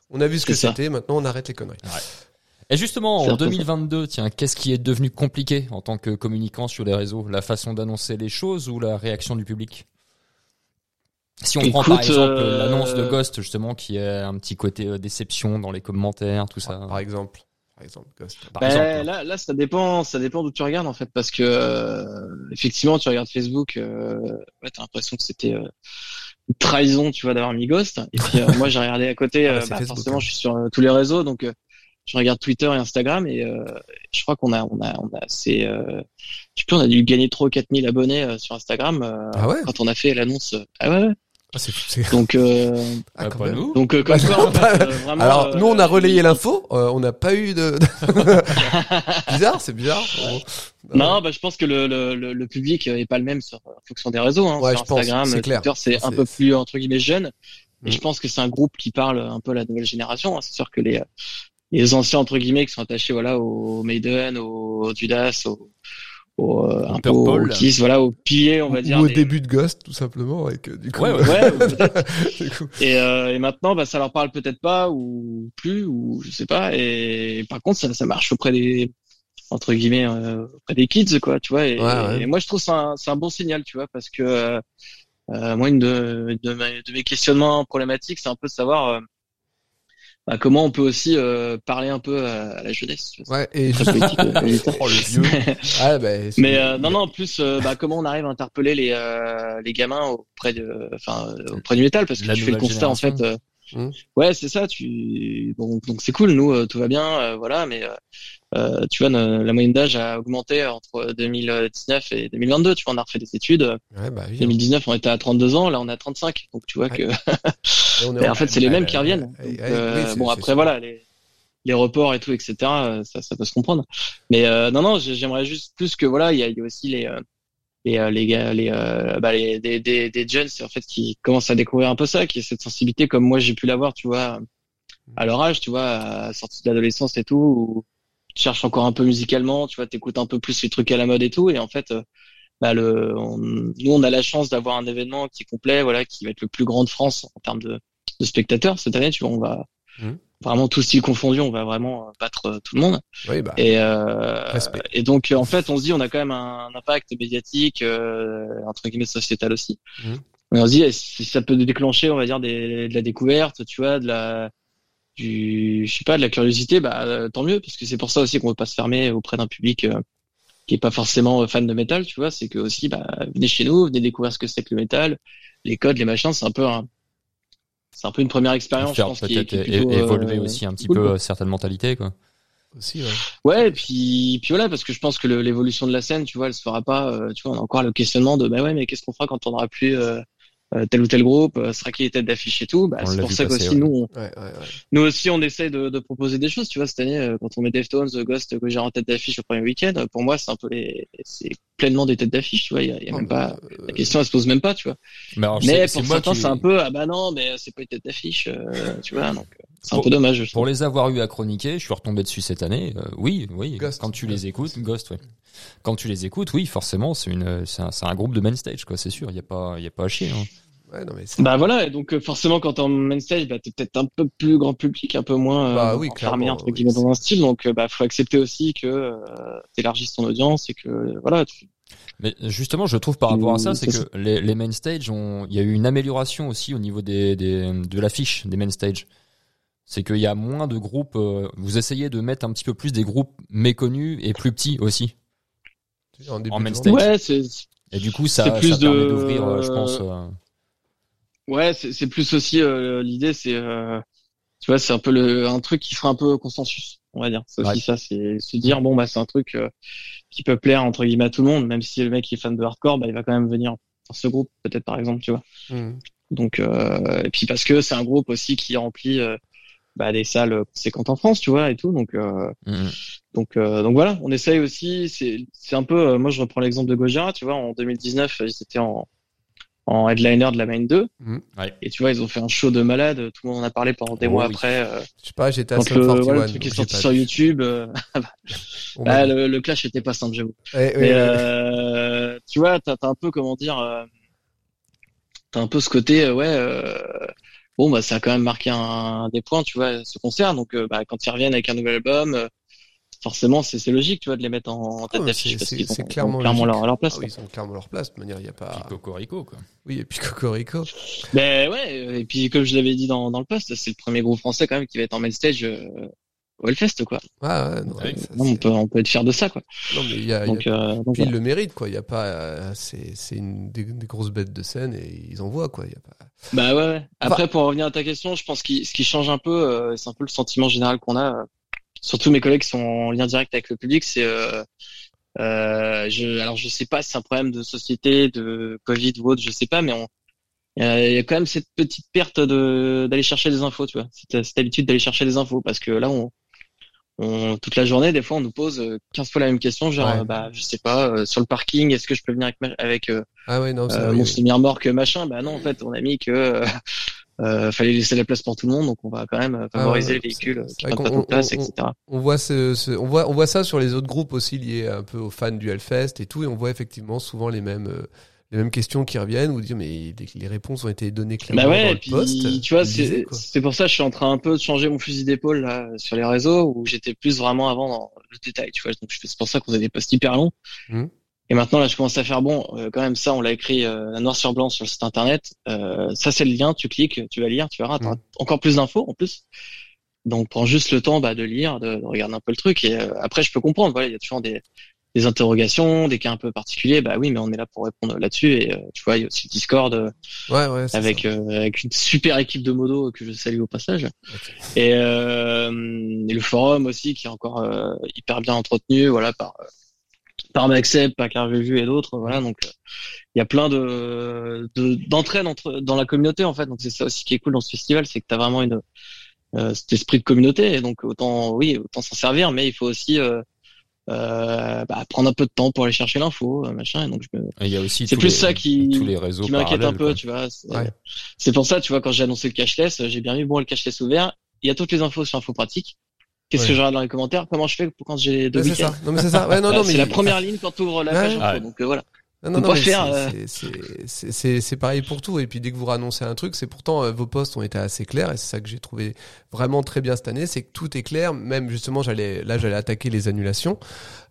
On a vu ce que c'était. Maintenant, on arrête les conneries. Et justement, en un peu ça. 2022, tiens, qu'est-ce qui est devenu compliqué en tant que communicant sur les réseaux? La façon d'annoncer les choses ou la réaction du public? Si on prend par exemple euh, l'annonce de Ghost, justement, qui est un petit côté euh, déception dans les commentaires, tout ça. Par exemple. Par exemple, Ghost. Par Ben, exemple. là, là, ça dépend, ça dépend d'où tu regardes en fait, parce que euh, effectivement, tu regardes Facebook, euh, ouais, t'as l'impression que c'était euh, une trahison, tu vois, d'avoir mis Ghost. Et puis euh, moi, j'ai regardé à côté, Ah, bah, euh, bah, Facebook, forcément, hein. je suis sur euh, tous les réseaux, donc euh, je regarde Twitter et Instagram, et euh, je crois qu'on a, on a, on a assez, euh, je sais plus, on a dû gagner trop 4000 abonnés euh, sur Instagram euh, Ah ouais quand on a fait l'annonce. Ah ouais, ouais. Ah, c'est, c'est... Donc, euh, Ah, quand même. donc euh, comme Bah, non, pas- fait, euh, vraiment, Alors, euh, nous, on a relayé l'info. euh, on n'a pas eu de. bizarre, c'est bizarre. Non, bah, je pense que le, le, public est pas le même sur, en fonction des réseaux. Hein. Ouais, sur je pense, Instagram, clair. Twitter, c'est un C'est- peu plus entre guillemets jeune. Mm. Et je pense que c'est un groupe qui parle un peu à la nouvelle génération. hein. C'est sûr que les les anciens entre guillemets qui sont attachés voilà au Maiden, au Judas, au, au euh, un peu au. Kiss, voilà au pilier, on va Ou dire. au des- début de Ghost, tout simplement, et que du coup. Ouais, ouais. Ouais, ou coup, Et, euh, et maintenant, bah, ça leur parle peut-être pas ou plus ou je sais pas. Et par contre, ça, ça marche auprès des entre guillemets euh, auprès des kids, quoi, tu vois. Et, Ouais, ouais. et moi, je trouve ça un, c'est un bon signal, tu vois, parce que euh, euh, moi, une de, de, mes, de mes questionnements problématiques, c'est un peu de savoir euh, bah, comment on peut aussi euh, parler un peu à, à la jeunesse. Tu vois, ouais, et. Oh, le vieux. Ah, bah, Mais euh, non, non, en plus, euh, bah, comment on arrive à interpeller les euh, les gamins auprès de, enfin, auprès du métal, parce que La tu fais le constat en fait. Hmm. Ouais, c'est ça. Tu bon, donc c'est cool. Nous, euh, tout va bien, euh, voilà. Mais euh, tu vois, la moyenne d'âge a augmenté entre 2019 et 2022. Tu vois, on a refait des études. Ouais, bah, oui. 2019, on était à 32 ans. Là, on est à 35. Donc tu vois Ouais. que on est en fait, c'est les mêmes qui reviennent. Donc, euh, oui, bon, après, voilà, les, les reports et tout, etc. Ça, ça peut se comprendre. Mais euh, non, non, j'ai- j'aimerais juste plus que voilà, il y a, il y a aussi les euh, les euh, les gars, les euh, bah les des des des jeunes, en fait qui commencent à découvrir un peu ça, qui est cette sensibilité comme moi j'ai pu l'avoir, tu vois, à leur âge, tu vois, à sortie de l'adolescence et tout, où tu cherches encore un peu musicalement, tu vois, t'écoutes un peu plus les trucs à la mode et tout, et en fait. euh, bah le, on- nous on a la chance d'avoir un événement qui est complet, voilà, qui va être le plus grand de France en termes de, de spectateurs cette année. Tu vois, on va Mhm. Vraiment tous styles confondus, on va vraiment battre euh, tout le monde. Oui, bah. Et euh, et donc en fait, on se dit, on a quand même un, impact médiatique euh, entre guillemets sociétal aussi. Mhm. On se dit, eh, si ça peut déclencher, on va dire des, de la découverte, tu vois, de la du, je sais pas, de la curiosité, bah euh, tant mieux, parce que c'est pour ça aussi qu'on veut pas se fermer auprès d'un public euh, qui est pas forcément fan de métal, tu vois. C'est que aussi, bah venez chez nous, venez découvrir ce que c'est que le métal, les codes, les machins, c'est un peu un, c'est un peu une première expérience, je Faire pense, qui est, peut-être qui est é- plutôt, évoluer euh, aussi un petit cool, peu quoi. euh, certaines mentalités, quoi. Aussi, ouais. Ouais, et puis, puis voilà, parce que je pense que l'évolution de la scène, tu vois, elle se fera pas. euh, tu vois, on a encore le questionnement de, bah ouais, mais qu'est-ce qu'on fera quand on aura plus euh, euh, tel ou tel groupe, euh, sera qui les têtes d'affiche et tout. Bah, c'est pour ça passer, qu'aussi ouais. nous, on, Ouais, ouais, ouais. nous aussi, on essaie de, de proposer des choses. Tu vois, cette année, euh, quand on met Deftones, euh, Ghost, que j'ai en tête d'affiche au premier week-end, euh, pour moi, c'est un peu les, c'est pleinement des têtes d'affiche. Tu vois, il y a, y a Non, même mais, pas. euh, La question, elle se pose même pas, tu vois. Mais, alors, Mais c'est- pour certains, qui- c'est un peu, ah bah non, mais euh, c'est pas une tête d'affiche, euh, tu vois, donc euh, c'est un Pour- peu dommage. Pour les avoir eu à chroniquer, je suis retombé dessus cette année. euh, oui, oui. Ghost. quand tu Ghost. les écoutes, Ghost, ouais. Quand tu les écoutes, oui, forcément, c'est une, c'est un, c'est un groupe de main stage, quoi. C'est sûr. Il y a pas, il y a pas à chier. hein. Ouais, non, mais c'est- Bah voilà, et donc euh, forcément quand t'es en main stage, bah t'es peut-être un peu plus grand public, un peu moins euh, Bah oui, clairement, entre oui, guillemets dans un style, donc euh, bah faut accepter aussi que euh, t'élargisses ton audience et que voilà. tu- Mais justement, je trouve par rapport à ça, Euh, c'est que les, les main stage ont, il y a eu une amélioration aussi au niveau des, des de l'affiche des main stage. C'est qu'il y a moins de groupes. euh, vous essayez de mettre un petit peu plus des groupes méconnus et plus petits aussi. en, début en main stage. Ouais, c'est Et du coup, ça, C'est plus ça permet de- d'ouvrir, euh, je pense. euh, ouais, c'est c'est plus aussi euh, l'idée, c'est euh, tu vois, c'est un peu le un truc qui fera un peu consensus, on va dire. C'est aussi Ouais. ça, c'est se dire bon bah c'est un truc euh, qui peut plaire entre guillemets à tout le monde, même si le mec est fan de hardcore, bah il va quand même venir dans ce groupe peut-être par exemple, tu vois. Mhm. Donc euh, et puis parce que c'est un groupe aussi qui remplit euh, bah, des salles conséquentes en France, tu vois, et tout. Donc euh, mm. donc euh, donc voilà, on essaye aussi. C'est c'est un peu. euh, moi, je reprends l'exemple de Gojira, tu vois. En 2019, ils étaient en en headliner de la main 2 Ouais. et tu vois, ils ont fait un show de malade. Tout le monde en a parlé pendant des Oh mois oui. après. euh, Je sais pas, j'étais à quand le, 41. voilà, le truc donc est sorti sur. YouTube, euh, On bah, m'a- le, le clash était pas simple, j'avoue. Ouais, ouais, Mais ouais. euh, tu vois, t'as t'as un peu comment dire, euh, t'as un peu ce côté, euh, ouais. Bon, bah ça a quand même marqué un, des points, tu vois, ce concert. Donc, euh, bah, quand ils reviennent avec un nouvel album, euh, forcément, c'est c'est logique, tu vois, de les mettre en, en tête Ah, d'affiche c'est- parce c'est- qu'ils ont, clairement leur, leur place. Ah oui, ils ont clairement leur place. De manière, il y a pas. Puis Cocorico, quoi. Oui, et puis Cocorico. Ben ouais, euh, et puis comme je l'avais dit dans, dans le post, c'est le premier groupe français quand même qui va être en main stage euh, au Hellfest, quoi. Ah ouais, non, Ouais. ça, Non, on peut on peut être fier de ça, quoi. non, mais il y a, il y a Donc, euh, donc Puis le méritent, quoi. Il y a pas, euh, c'est, une des, des grosses bêtes de scène et ils en voient, quoi. Il y a pas. Bah ouais. Après, pour revenir à ta question, je pense que ce qui change un peu, euh, c'est un peu le sentiment général qu'on a, euh, surtout mes collègues qui sont en lien direct avec le public, c'est, euh, euh, je, alors je sais pas si c'est un problème de société, de Covid ou autre, je sais pas, mais on, il y a, il y a quand même cette petite perte de d'aller chercher des infos, tu vois, cette, cette habitude d'aller chercher des infos, parce que là, on, on toute la journée, des fois, on nous pose euh, 15 fois la même question, genre, Ouais. euh, bah, je sais pas, euh, sur le parking, est-ce que je peux venir avec, ma- avec euh, Ah ouais, non, c'est euh, mon semi-remorque machin, bah non, en fait, on a mis que euh, euh, fallait laisser la place pour tout le monde, donc on va quand même euh, favoriser ouais, les véhicules qui prennent pas de place, on- etc. On voit ce, ce- on voit, on voit ça sur les autres groupes aussi liés un peu aux fans du Hellfest et tout, et on voit effectivement souvent les mêmes, euh, les mêmes questions qui reviennent ou dire mais les, réponses ont été données clairement Bah ouais, dans et le puis post. tu vois, c'est pour ça que je suis en train un peu de changer mon fusil d'épaule là sur les réseaux où j'étais plus vraiment avant dans le détail, tu vois. Donc c'est pour ça qu'on a des posts hyper longs. Mhm. Et maintenant là, je commence à faire bon, euh, quand même ça, on l'a écrit euh, noir sur blanc sur le site internet. Euh, ça c'est le lien, tu cliques, tu vas lire, tu verras, Mhm. encore plus d'infos en plus. Donc prends juste le temps bah, de lire, de, de regarder un peu le truc et euh, après je peux comprendre. Voilà, il y a toujours des des interrogations, des cas un peu particuliers. Bah oui, mais on est là pour répondre là-dessus et euh, tu vois, il y a aussi le Discord. euh, Ouais, ouais, avec euh, avec une super équipe de modos que je salue au passage et, euh, et le forum aussi qui est encore euh, hyper bien entretenu voilà par par Maxep, par Carvéju et d'autres voilà donc il y a plein de de- d'entraide entre dans la communauté en fait donc c'est ça aussi qui est cool dans ce festival c'est que tu as vraiment une euh, cet esprit de communauté et donc autant oui autant s'en servir mais il faut aussi euh, euh, bah, prendre un peu de temps pour aller chercher l'info euh, machin et donc je me Et il y a aussi C'est plus les- ça qui- tous les réseaux qui m'inquiète un peu, quoi. tu vois. C'est Ouais. c'est pour ça, tu vois, quand j'ai annoncé le cashless, j'ai bien mis bon le cashless ouvert. Il y a toutes les infos sur Info Pratique. Qu'est-ce Ouais. que je regarde dans les commentaires? Comment je fais pour quand j'ai deux Ouais, c'est ça. Non, mais c'est ça. Ouais, non, Voilà, non, mais C'est la première ligne quand tu ouvres la Ouais. page info. Ouais. Donc euh, voilà. Non, non, c'est- euh, c'est- c'est- c'est c'est pareil pour tout. Et puis dès que vous annoncez un truc, c'est pourtant euh, vos posts ont été assez clairs et c'est ça que j'ai trouvé vraiment très bien cette année, c'est que tout est clair. Même justement, j'allais là, j'allais attaquer les annulations.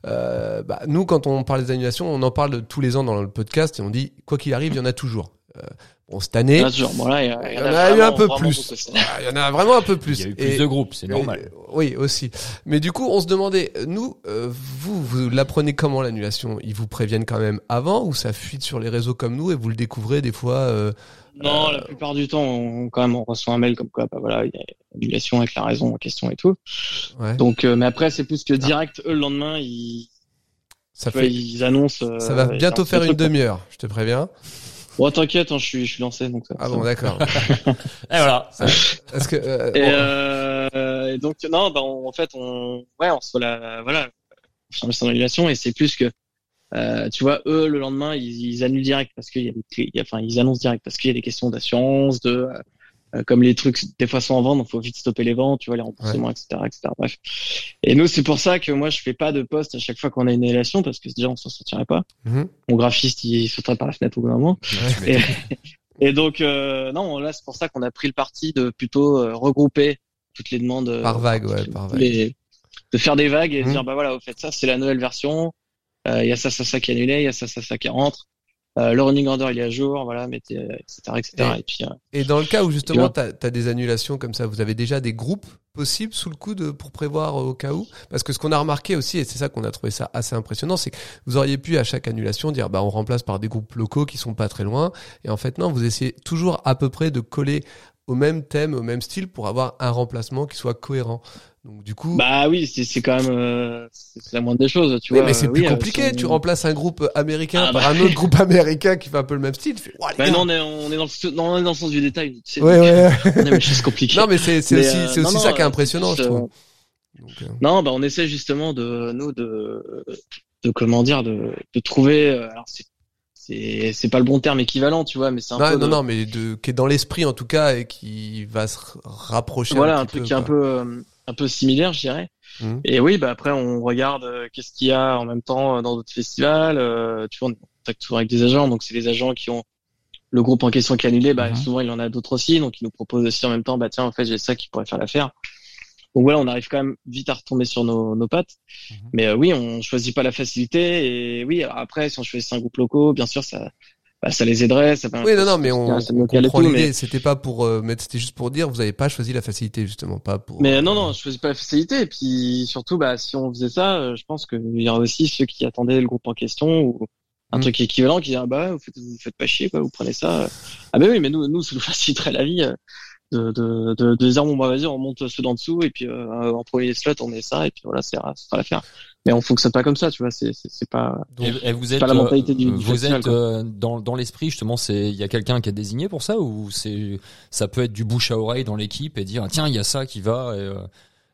Euh, bah, nous, quand on parle des annulations, on en parle tous les ans dans le podcast et on dit quoi qu'il arrive, il y en a toujours. Bon, cette année, il y, en a eu un peu plus. Ah, il y en a vraiment un peu plus. Il y a eu plus Et- de groupes, c'est normal. Euh, Oui, aussi. Mais du coup, on se demandait, euh, nous, euh, vous, vous l'apprenez comment l'annulation? Ils vous préviennent quand même avant ou ça fuite sur les réseaux comme nous et vous le découvrez des fois euh, Non, la plupart du temps, on, quand même, on reçoit un mail comme quoi, bah voilà, il y a une annulation avec la raison en question et tout. ouais. Donc, euh, mais après, c'est plus que direct, eux, le lendemain, ils, ça vois, fait, ils annoncent. euh, ça va bientôt faire une demi-heure. Je te préviens. Bon, t'inquiète, hein, je suis, je suis lancé, donc. ça- Ah ça bon, d'accord. Et voilà. Est-ce que euh, Et, bon, euh, et donc, non, bah, on- en fait, on, ouais, on reçoit la, voilà, confirmation d'annulation et c'est plus que, euh, tu vois, eux, le lendemain, ils, ils annulent direct parce qu'il y a des, y a- enfin, ils annoncent direct parce qu'il y a des questions d'assurance, de, euh, comme les trucs des fois sont en vente, donc faut vite stopper les ventes, tu vois, les remboursements, etc., etc. Bref. Et nous, c'est pour ça que moi, je fais pas de poste à chaque fois qu'on a une annulation parce que déjà, on s'en sortirait pas. mhm. Mon graphiste, il sauterait par la fenêtre au bout d'un moment. Et, donc, euh, non, là, c'est pour ça qu'on a pris le parti de plutôt euh, regrouper toutes les demandes. euh, Par vague, ouais, par vague. les- de faire des vagues et de Mhm. dire, bah voilà, au fait, ça, c'est la nouvelle version. Euh, Il y a ça, ça, ça qui est annulé, il y a ça, ça, ça qui rentre. Euh, le running order, il est à jour, voilà, mettez, euh, etc., etc. Et- Et, puis, euh, Et dans le cas où justement Tu as des annulations comme ça, vous avez déjà des groupes possibles sous le coude pour prévoir euh, au cas où? Parce que ce qu'on a remarqué aussi, et c'est ça qu'on a trouvé ça assez impressionnant, c'est que vous auriez pu à chaque annulation dire bah on remplace par des groupes locaux qui sont pas très loin, et en fait non, vous essayez toujours à peu près de coller au même thème, au même style pour avoir un remplacement qui soit cohérent. Donc du coup, bah oui, c'est quand même, euh, c'est la moindre des choses, tu oui, vois. mais c'est euh, plus oui, euh, compliqué. on- Tu remplaces un groupe américain Ah, par bah. un autre groupe américain qui fait un peu le même style. Tu fais, Ouah, les Bah non, on est, on est dans le, non, on est dans le sens du détail. Tu sais, Ouais, ouais. on aime les choses compliquées. non, mais c'est c'est Mais, aussi, euh, c'est non, aussi non, ça qui est euh, impressionnant, je trouve. Donc, euh, Non, bah on essaie justement de nous de de comment dire de de trouver. euh, Alors c'est c'est c'est pas le bon terme équivalent, tu vois, mais c'est un non, peu non, de- non, mais de, qui est dans l'esprit en tout cas et qui va se rapprocher. voilà un, truc peu, qui est un peu euh, un peu similaire, je dirais. Mhm. Et oui, bah après on regarde euh, qu'est-ce qu'il y a en même temps euh, dans d'autres festivals. euh, tu vois, on est en contact toujours avec des agents, donc c'est les agents qui ont le groupe en question qui est annulé. Bah Mhm. souvent il y en a d'autres aussi, donc ils nous proposent aussi en même temps. Bah tiens, en fait j'ai ça qui pourrait faire l'affaire. Donc voilà, on arrive quand même vite à retomber sur nos, nos pattes. Mhm. Mais euh, oui, on choisit pas la facilité. Et oui, alors après, si on choisit un groupe locaux, bien sûr, ça, bah, ça les aiderait. Ça Oui, non, non, mais on, ça on comprend l'idée. mais, C'était pas pour, euh, mais c'était juste pour dire, vous avez pas choisi la facilité justement, pas pour. mais non, non, je choisis pas la facilité. Et puis surtout, bah, si on faisait ça, euh, je pense qu'il y aurait aussi ceux qui attendaient le groupe en question ou un Mm. truc équivalent qui disaient, ah, bah, vous faites, vous faites pas chier, quoi, vous prenez ça. Ah, bah oui, mais nous, nous, ça nous faciliterait la vie. Euh, De, de, de, de dire bon bah vas-y on monte ceux d'en dessous et puis euh, en premier slot on met ça et puis voilà c'est ça l'affaire mais on fonctionne pas comme ça tu vois c'est c'est pas Donc, Et, vous êtes, pas la mentalité du- euh, du vous festival, êtes euh, dans, dans l'esprit justement, c'est il y a quelqu'un qui est désigné pour ça ou c'est ça peut être du bouche à oreille dans l'équipe et dire tiens il y a ça qui va et, euh,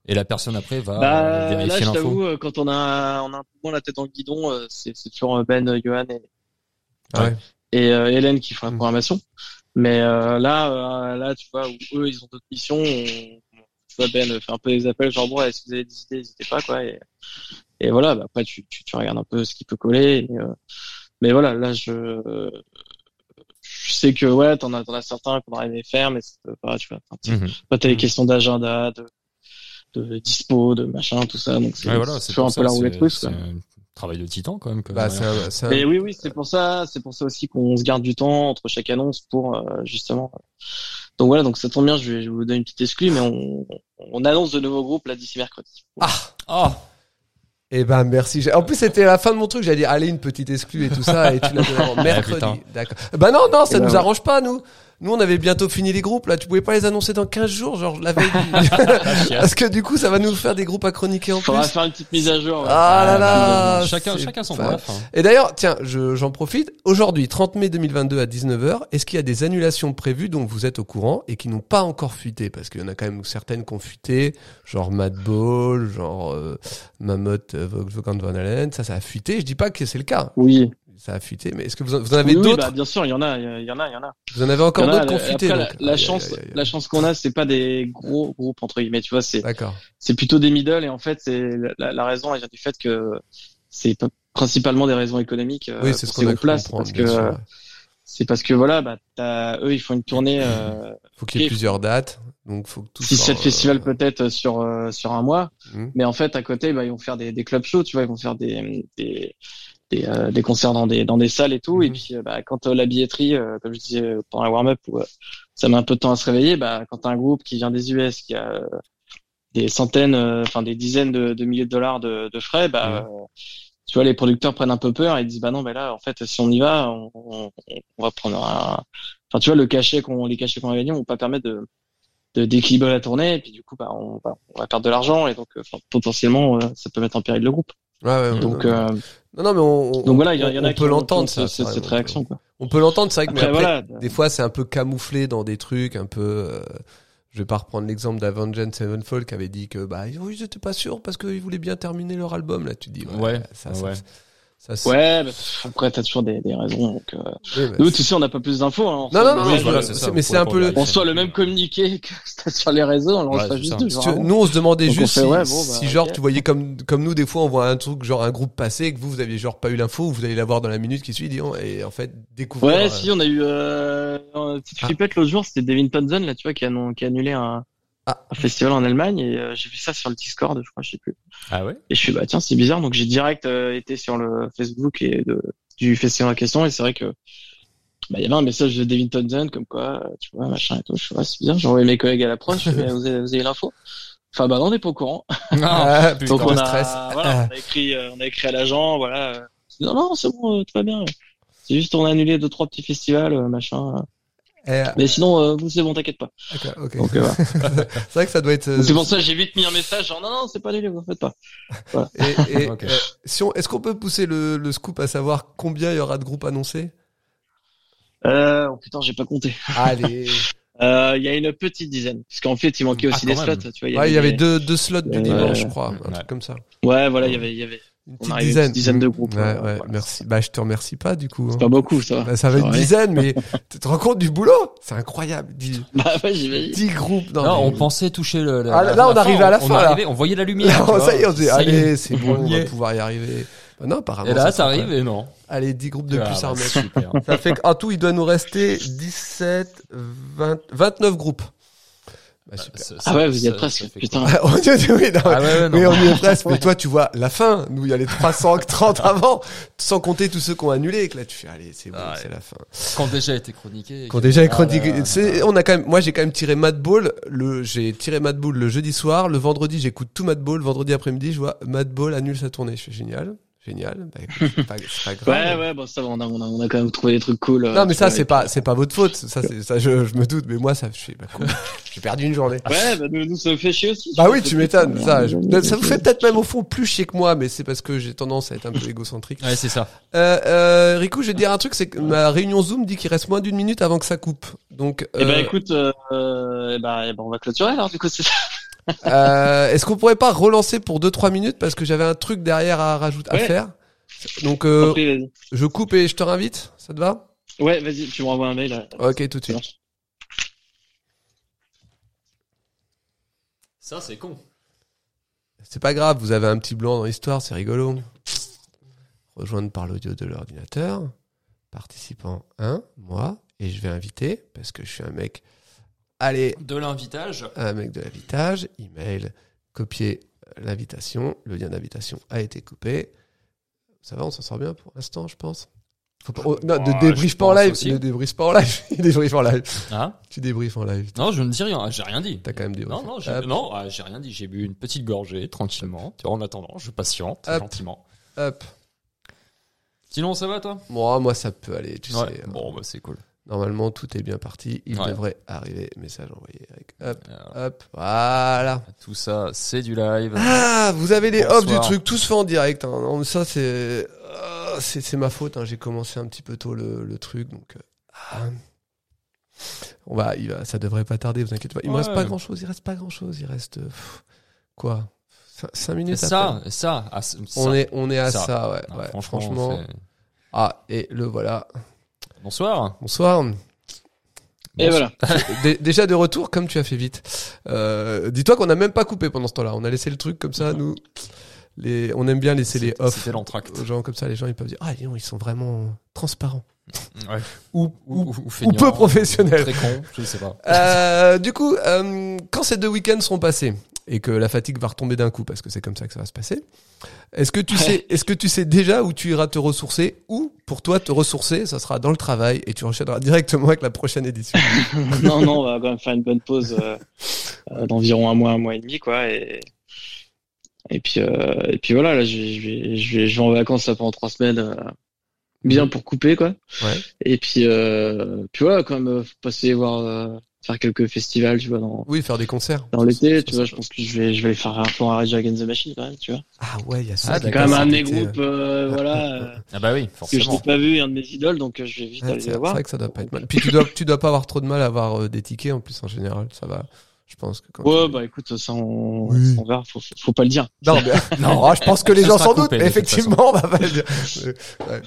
et la personne après va euh, Bah, là, vérifier je l'info. t'avoue, euh, quand on a, on a un peu la tête dans le guidon, euh, c'est c'est toujours euh, Ben, euh, Johan et, Ah ouais. et euh, Hélène qui font la Mm. programmation. Mais euh, là, euh, là, tu vois, où eux, ils ont d'autres missions. on- tu vois, Ben euh, fait un peu des appels, genre bon, ouais, si vous avez des idées, n'hésitez pas, quoi. Et, et voilà, bah, après, tu, tu, tu regardes un peu ce qui peut coller. et, euh, mais voilà, là, je, je sais que ouais, t'en as, t'en as certains qu'on aurait aimé faire, mais c'est pas, tu vois. Mhm. T'as les Mm. questions d'agenda, de, de dispo, de machin, tout ça. Donc c'est Ouais, voilà, un peu la roulette russe. Travail de titan quand même. que- Bah, Mais oui, oui, c'est pour ça, c'est pour ça aussi qu'on se garde du temps entre chaque annonce pour euh, justement. Donc voilà, donc ça tombe bien, je vais, je vais vous donner une petite exclue, mais on, on annonce de nouveaux groupes là d'ici mercredi. Ah. Ah, Eh ben merci. En plus c'était la fin de mon truc. J'allais dire allez une petite exclue et tout ça et tu l'as donné en mercredi. D'accord. Bah non non ça Eh ben nous ouais. arrange pas nous. Nous on avait bientôt fini les groupes là. Tu pouvais pas les annoncer dans 15 jours genre la veille. du- Parce que du coup ça va nous faire des groupes à chroniquer en Faudra plus. faire une petite mise à jour. ouais. Ah là là. chacun chacun son bref. hein. Et d'ailleurs, tiens, je- j'en profite. Aujourd'hui, 30 mai 2022 à 19h, est-ce qu'il y a des annulations prévues dont vous êtes au courant et qui n'ont pas encore fuité? Parce qu'il y en a quand même certaines qui ont fuité, genre Madball, genre euh, Mammoth, euh, Volkswagen Van Allen, ça, ça a fuité. Je dis pas que c'est le cas, Oui. Ça a fuité, mais est-ce que vous en, vous en avez Oui, oui, d'autres bah, bien sûr, il y en a, il y en a, il y en a. Vous en avez encore d'autres qui ont la- fuité après, donc. la, la Aïe, aïe, chance, aïe, aïe, aïe. la chance qu'on a, c'est pas des gros groupes entre guillemets, tu vois, c'est c'est plutôt des middle et en fait, c'est la, la raison elle vient du fait que c'est principalement des raisons économiques. euh, Oui, c'est ce qu'on a comprendre, parce que bien sûr. ouais. c'est parce que voilà, bah eux ils font une tournée. Euh, Faut qu'il y ait plusieurs dates, donc faut que tout 6 soit, 7 euh, festivals peut-être sur euh, sur un mois Mhm. mais en fait à côté bah ils vont faire des, des club shows tu vois ils vont faire des des, des, euh, des concerts dans des dans des salles et tout. Et Mhm. puis euh, bah, quand euh, la billetterie, euh, comme je disais pendant la warm-up, où euh, ça met un peu de temps à se réveiller, bah quand t'as un groupe qui vient des US, qui a euh, des centaines, euh, enfin des dizaines de, de milliers de dollars de, de frais, bah tu vois les producteurs prennent un peu peur et ils disent bah non mais là en fait si on y va, on, on, on va prendre un, enfin tu vois le cachet qu'on les cachets qu'on a gagnés vont pas permettre de d'équilibrer la tournée et puis du coup bah on va on va perdre de l'argent et donc potentiellement ça peut mettre en péril le groupe. Ouais, ouais, Donc euh, non, non, mais on, on- donc voilà, il y, en- on- il y en a on qui peut l'entendre, ça. cette réaction. Quoi. On peut l'entendre, c'est vrai que mais Après, après, voilà. des fois, c'est un peu camouflé dans des trucs un peu. euh, je vais pas reprendre l'exemple d'Avenged Sevenfold qui avait dit que bah oui, ils étaient pas sûrs parce qu'ils voulaient bien terminer leur album. Là, tu dis ouais, Ouais, ça, ouais. ça, ça, Ouais, bah, après t'as toujours des, des raisons. Donc, euh, oui, bah, nous, tu sais, on n'a pas plus d'infos. Hein, on Non, non, non, voilà, ça, mais c'est un peu le- on reçoit le même communiqué que sur les réseaux, on Ouais, juste ça. avant. nous, on se demandait Donc, juste fait, si, ouais, bon, si bah, genre, tu voyais comme, comme nous, des fois, on voit un truc, genre un groupe passé, et que vous, vous aviez genre pas eu l'info, ou vous allez l'avoir dans la minute qui suit, disons, et en fait, découvrir. Ouais, euh, si, on a eu euh, une petite Ah. flippette l'autre jour, c'était Devin Townsend, là, tu vois, qui a, qui a annulé un, Ah. un festival en Allemagne, et euh, j'ai vu ça sur le Discord, je crois, je sais plus. Ah ouais? Et je suis bah tiens, c'est bizarre, donc j'ai direct euh, été sur le Facebook et de, du festival en question, et c'est vrai que bah, il y avait un message de Devin Townsend comme quoi, euh, tu vois, machin et tout. Je suis ouais, c'est bizarre, j'ai envoyé mes collègues à l'approche, je fais, vous avez, vous avez l'info? Enfin, bah non, on n'est pas au courant. Ah, putain, Donc on le a, stress. voilà, on a écrit, euh, on a écrit à l'agent, voilà. euh, Non, non, c'est bon, euh, tout va bien. C'est juste on a annulé deux trois petits festivals, euh, machin. Euh. Eh, Mais sinon, euh, vous c'est bon, t'inquiète pas. ok, ok. Donc, euh, c'est vrai que ça doit être. euh, c'est pour ça que j'ai vite mis un message genre non, non, c'est pas annulé, vous en faites pas. Et, et, Ok. euh, si on, est-ce qu'on peut pousser le, le scoop à savoir combien il y aura de groupes annoncés? Euh, oh putain, j'ai pas compté. Allez. Euh, Il y a une petite dizaine, parce qu'en fait, il manquait Ah, aussi des slots. Tu vois, Ouais, il y avait deux, deux slots du dimanche, je crois, un Ouais. truc comme ça. Ouais, voilà, il y avait, il y avait. Une On petite à une dizaine. dizaine de groupes, Ouais, euh, ouais, voilà. merci. Bah, je te remercie pas, du coup. hein. C'est pas beaucoup, ça va. Bah, ça va une dizaine, mais tu te rends compte du boulot? C'est incroyable. 10, Bah ouais, j'imagine. 10 groupes Non, on pensait toucher le. la- Ah, la- là, on arrivait à la fin, là. arrivait, on voyait la lumière. tu ça y est, on se dit, allez, c'est bon, On va pouvoir y arriver. Bah non, apparemment. Et là, ça arrive et non. Allez, 10 groupes de Ah, plus à bah, remettre. Super. Ça fait qu'en tout, il doit nous rester 17, 20, 29 groupes. Bah, super. Ça- Ah ouais, vous y êtes presque, putain. on y est, oui, non, Ah ouais, ouais, non. mais on y est presque. Mais toi, tu vois la fin. Nous, il y a les 330 avant, sans compter tous ceux qui ont annulé. Et que là, tu fais, allez, c'est bon, Ah ouais. c'est la fin. Quand déjà été chroniqué. Quand déjà Ah là là. c'est, on a quand même, moi, j'ai quand même tiré Madball. Le, j'ai tiré Madball le jeudi soir. Le vendredi, j'écoute tout Madball. Vendredi après-midi, je vois Madball annule sa tournée. Je fais génial. Génial. Bah, écoute, c'est pas, c'est pas Ouais, grave. ouais, bon, ça va, on a, on a, on a quand même trouvé des trucs cool. euh, Non, mais ça, c'est pas, c'est pas votre faute. Ça, c'est, ça, je, je me doute. Mais moi, ça, je fais, bah, cool. J'ai perdu une journée. Ouais, bah, nous, nous, ça me fait chier aussi. Bah oui, tu m'étonnes. Ça, je- ça vous fait peut-être même au fond plus chier que moi, mais c'est parce que j'ai tendance à être un peu égocentrique. Ouais, c'est ça. Euh, euh, Rico, je vais te dire un truc, c'est que ma réunion Zoom dit qu'il reste moins d'une minute avant que ça coupe. Donc, Eh ben euh, écoute, euh, euh, eh ben, eh ben, on va clôturer alors du coup c'est ça. Euh, est-ce qu'on pourrait pas relancer pour 2-3 minutes parce que j'avais un truc derrière à rajouter, à faire. Donc, euh, Compris, je coupe et je te réinvite. Ça te va? Ouais, vas-y, tu me renvoies un mail. là. Ok, tout de suite. Ça, c'est con. C'est pas grave, vous avez un petit blanc dans l'histoire, c'est rigolo. Rejoindre par l'audio de l'ordinateur. Participant 1, moi, et je vais inviter, parce que je suis un mec. Allez, De l'invitage. un mec de l'invitage, email, copier l'invitation, le lien d'invitation a été coupé. Ça va, on s'en sort bien pour l'instant, je pense. Faut pas- oh, non, ne Ouais, débrief je pas en live, aussi. ne débrief pas en live, débrief en live. Hein Tu débriefes en live. Non, je ne dis rien. J'ai rien dit. T'as quand même des Non, non, j'ai, Hop, non, ah, j'ai rien dit. J'ai bu une petite gorgée, tranquillement. Tu vois, en attendant, je patiente, Hop. gentiment. hop. Sinon, ça va, toi? Moi, moi, ça peut aller, tu Ouais. sais. euh, Bon, bah, c'est cool. Normalement, tout est bien parti. Il Ouais. devrait arriver. Message envoyé avec hop, Alors, hop. Voilà. tout ça, c'est du live. Ah, vous avez les off du Bonsoir. truc. Tout se fait en direct. Hein. Non, ça, c'est, ah, c'est, c'est ma faute. Hein. J'ai commencé un petit peu tôt le, le truc, donc. ah. On va, il va, ça devrait pas tarder. Vous inquiétez pas. Il me Ouais. reste pas grand chose. Il reste pas grand chose. Il reste pff, quoi? 5 minutes. à ça, ça, On est, on est à ça, Ça. ouais. Non, ouais. franchement, Ah, et le voilà. Bonsoir. Bonsoir. Et voilà. Dé- Déjà de retour, comme tu as fait vite. Euh, dis-toi qu'on n'a même pas coupé pendant ce temps-là. On a laissé le truc comme ça, nous. Les, on aime bien laisser les off C'était l'entracte. aux gens comme ça. Les gens ils peuvent dire ah donc, ils sont vraiment transparents Ouais. ou Ou, ou, ou, ou feignant, peu professionnels. Très con, je sais pas. Euh, du coup, euh, quand ces deux week-ends seront passés, et que la fatigue va retomber d'un coup parce que c'est comme ça que ça va se passer. Est-ce que tu sais, est-ce que tu sais déjà où tu iras te ressourcer ou pour toi te ressourcer, ça sera dans le travail et tu enchaîneras directement avec la prochaine édition? non, non, on va quand même faire une bonne pause euh, euh, d'environ un mois, un mois et demi, quoi. Et, et puis, euh, et puis voilà, là, je vais, je je vais, je vais en vacances là, pendant trois semaines, euh, bien pour couper, quoi. Ouais. Et puis, puis voilà, quand même, passer voir, faire quelques festivals, tu vois, dans, Oui, faire des concerts. dans l'été, tu vois. Je pense que je vais, je vais faire un tour à Rage Against the Machine, quand même, tu vois. Ah ouais, il y a ça. Ah, C'est quand même un de mes groupes, euh, voilà, euh, Ah bah oui, que je forcément. n'ai pas vu, un de mes idoles, donc euh, je vais vite aller les voir. c'est vrai que ça doit pas être mal. Puis tu dois, tu dois pas avoir trop de mal à avoir euh, des tickets en plus en général. Ça va. Je pense que quand Ouais, tu- bah écoute, ça on, Oui. on verra, faut, faut- faut pas le dire. Non, mais, non, je pense que les gens s'en doutent. effectivement, on va pas le dire. Euh, ouais.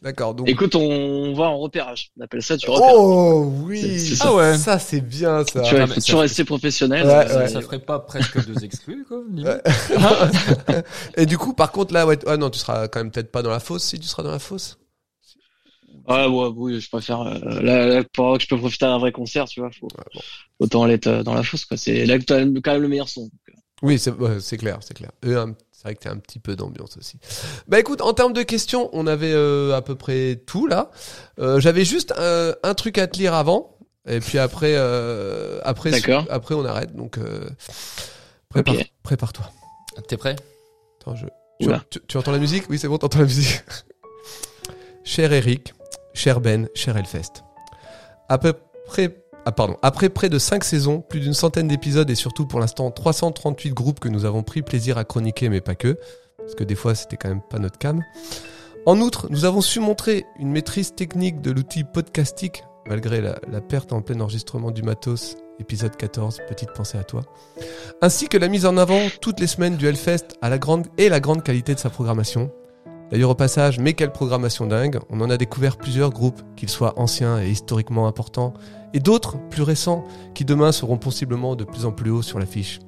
D'accord. Donc. Écoute, on va en repérage. On appelle ça, tu repères. Oh oui. C'est- c'est ça. Ah ouais. Ça c'est bien ça. tu Ah, ça rester professionnel. Ouais, Euh, ouais. Ça ferait pas presque deux exclus, quoi, Et du coup, par contre, là, ouais, ah non, tu seras quand même peut-être pas dans la fosse si tu seras dans la fosse. Ouais, ouais, oui, je préfère. Euh, là, là, pour que je peux profiter d'un vrai concert, tu vois, faut, Ouais, bon. autant aller euh, dans la fosse, quoi. C'est là que t'as quand même le meilleur son. Oui, c'est ouais, c'est clair, c'est clair. Un- c'est vrai que t'as un petit peu d'ambiance aussi. Bah écoute, en termes de questions, on avait euh, à peu près tout là. Euh, J'avais juste euh, un truc à te lire avant, et puis après, euh, après, après on arrête. Donc euh, prépare, prépare-toi. T'es prêt? Attends, je. Tu- tu entends la musique? Oui, c'est bon, t'entends la musique. cher Eric, cher Ben, cher Elfest. À peu près, ah pardon, après près de 5 saisons, plus d'une centaine d'épisodes et surtout pour l'instant 338 groupes que nous avons pris plaisir à chroniquer, mais pas que, parce que des fois c'était quand même pas notre cam. En outre, nous avons su montrer une maîtrise technique de l'outil podcastique, malgré la, la perte en plein enregistrement du matos, épisode 14, petite pensée à toi ainsi que la mise en avant toutes les semaines du Hellfest à la grande et la grande qualité de sa programmation. D'ailleurs au passage, mais quelle programmation dingue, on en a découvert plusieurs groupes, qu'ils soient anciens et historiquement importants, et d'autres plus récents, qui demain seront possiblement de plus en plus haut sur l'affiche.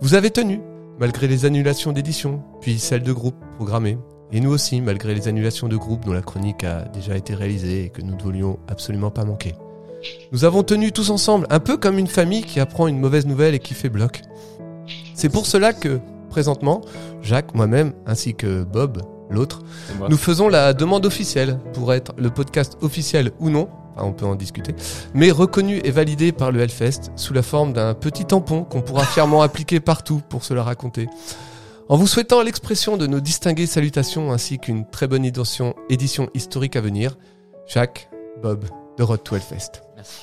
Vous avez tenu, malgré les annulations d'éditions, puis celles de groupes programmées, et nous aussi, malgré les annulations de groupes dont la chronique a déjà été réalisée et que nous ne voulions absolument pas manquer. Nous avons tenu tous ensemble, un peu comme une famille qui apprend une mauvaise nouvelle et qui fait bloc. C'est pour cela que, présentement, Jacques, moi-même, ainsi que Bob, l'autre, nous faisons la demande officielle pour être le podcast officiel ou non, on peut en discuter, mais reconnu et validé par le Hellfest sous la forme d'un petit tampon qu'on pourra fièrement appliquer partout pour se la raconter. En vous souhaitant l'expression de nos distinguées salutations ainsi qu'une très bonne édition, édition historique à venir, Jacques, Bob, de Road to Hellfest. Merci.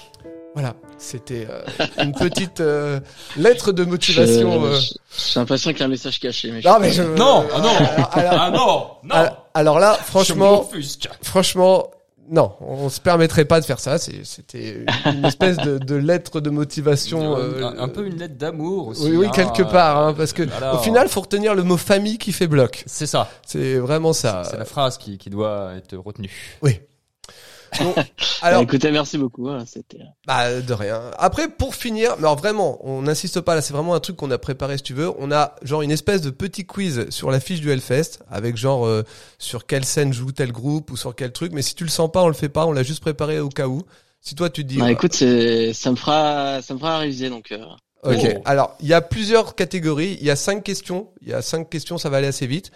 Voilà, c'était euh, une petite euh, lettre de motivation. Euh. J'ai l'impression qu'il y a un message caché. Mais je- Non mais je... Non, ah non. alors, alors- Ah non, non. alors- alors là, franchement, franchement, non, on se permettrait pas de faire ça. C'est- C'était une espèce de, de lettre de motivation. euh, un, un peu une lettre d'amour aussi. Oui, oui, hein. quelque part, hein, parce que Voilà. au final, faut retenir le mot famille qui fait bloc. C'est ça. C'est vraiment ça. C'est la phrase qui, qui doit être retenue. Oui. Bon, Bah, alors, écoutez, merci beaucoup. hein, C'était. Bah, de rien. Après, pour finir, mais alors vraiment, on n'insiste pas là, c'est vraiment un truc qu'on a préparé si tu veux. On a genre une espèce de petit quiz sur la fiche du Hellfest, avec genre euh, sur quelle scène joue tel groupe ou sur quel truc. Mais si tu le sens pas, on le fait pas, on l'a juste préparé au cas où. Si toi tu te dis. Bah, ouais, écoute, c'est, ça me fera, ça me fera réviser donc. euh, ok. Oh. Alors, il y a plusieurs catégories. Il y a cinq questions. Il y a cinq questions, ça va aller assez vite.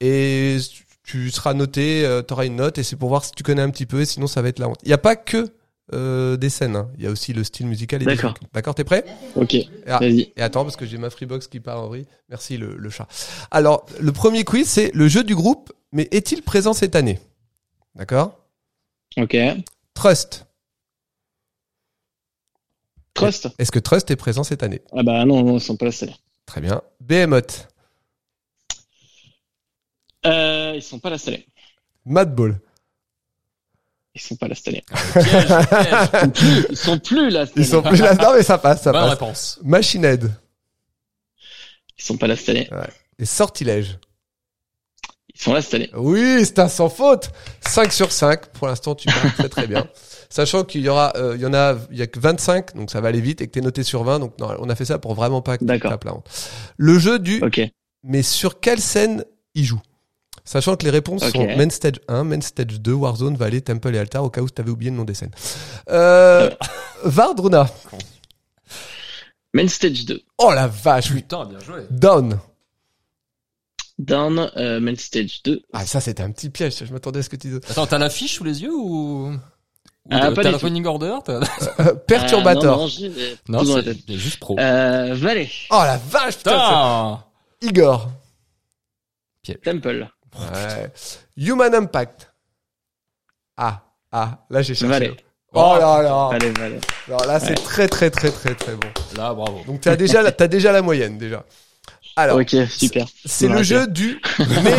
Et tu seras noté, euh, tu auras une note, et c'est pour voir si tu connais un petit peu, et sinon ça va être la honte. Il n'y a pas que euh, des scènes, hein. il y a aussi le style musical et des D'accord. trucs. D'accord, t'es prêt? Ok. Ah. Vas-y. Et attends, parce que j'ai ma Freebox qui part en vrille. Merci le, le chat. Alors, le premier quiz, c'est le jeu du groupe, mais est-il présent cette année? D'accord? Ok. Trust. Trust? Est-ce que Trust est présent cette année? Ah bah non, non, ils sont pas là. Très bien. Behemoth. Euh, ils sont pas là cette année. Madball. Ils sont pas là cette année. Piège, piège. Ils sont plus là cette Ils sont plus là. Non, mais ça passe, ça Bonne passe. réponse. Machine Head. Ils sont pas là cette année. Et Sortilège. Ils sont là cette année. Oui, c'est un sans faute. 5 sur 5. Pour l'instant, tu marques très très bien. Sachant qu'il y aura, euh, il y en a, il y a que 25, donc ça va aller vite et que t'es noté sur 20. Donc, non, on a fait ça pour vraiment pas que tu D'accord. tapes la honte. Le jeu du Ok. mais sur quelle scène il joue? Sachant que les réponses sont Main Stage 1, Main Stage 2, Warzone, Valley, Temple et Altar, au cas où tu avais oublié le nom des scènes. Euh, Vardruna. Main Stage 2. Oh la vache, oui. Putain, bien joué. Down. Down, euh, Main Stage 2. Ah, ça, c'était un petit piège. Je m'attendais à ce que tu dises. Attends, t'as la fiche sous les yeux ou, ou Ah, t'as pas t'as tout. running order t'as- Euh, Perturbator. Euh, non, la c'est juste pro. Euh, Valet, Oh la vache, putain. Igor. Temple, Ouais. Human Impact. Ah, ah, là j'ai cherché. Valet. Oh là là. Valet, Valet. Alors là, c'est très très très très très bon. Là, bravo. Donc t'as déjà la- t'as déjà la moyenne déjà. Alors, ok, super. c'est le jeu du mais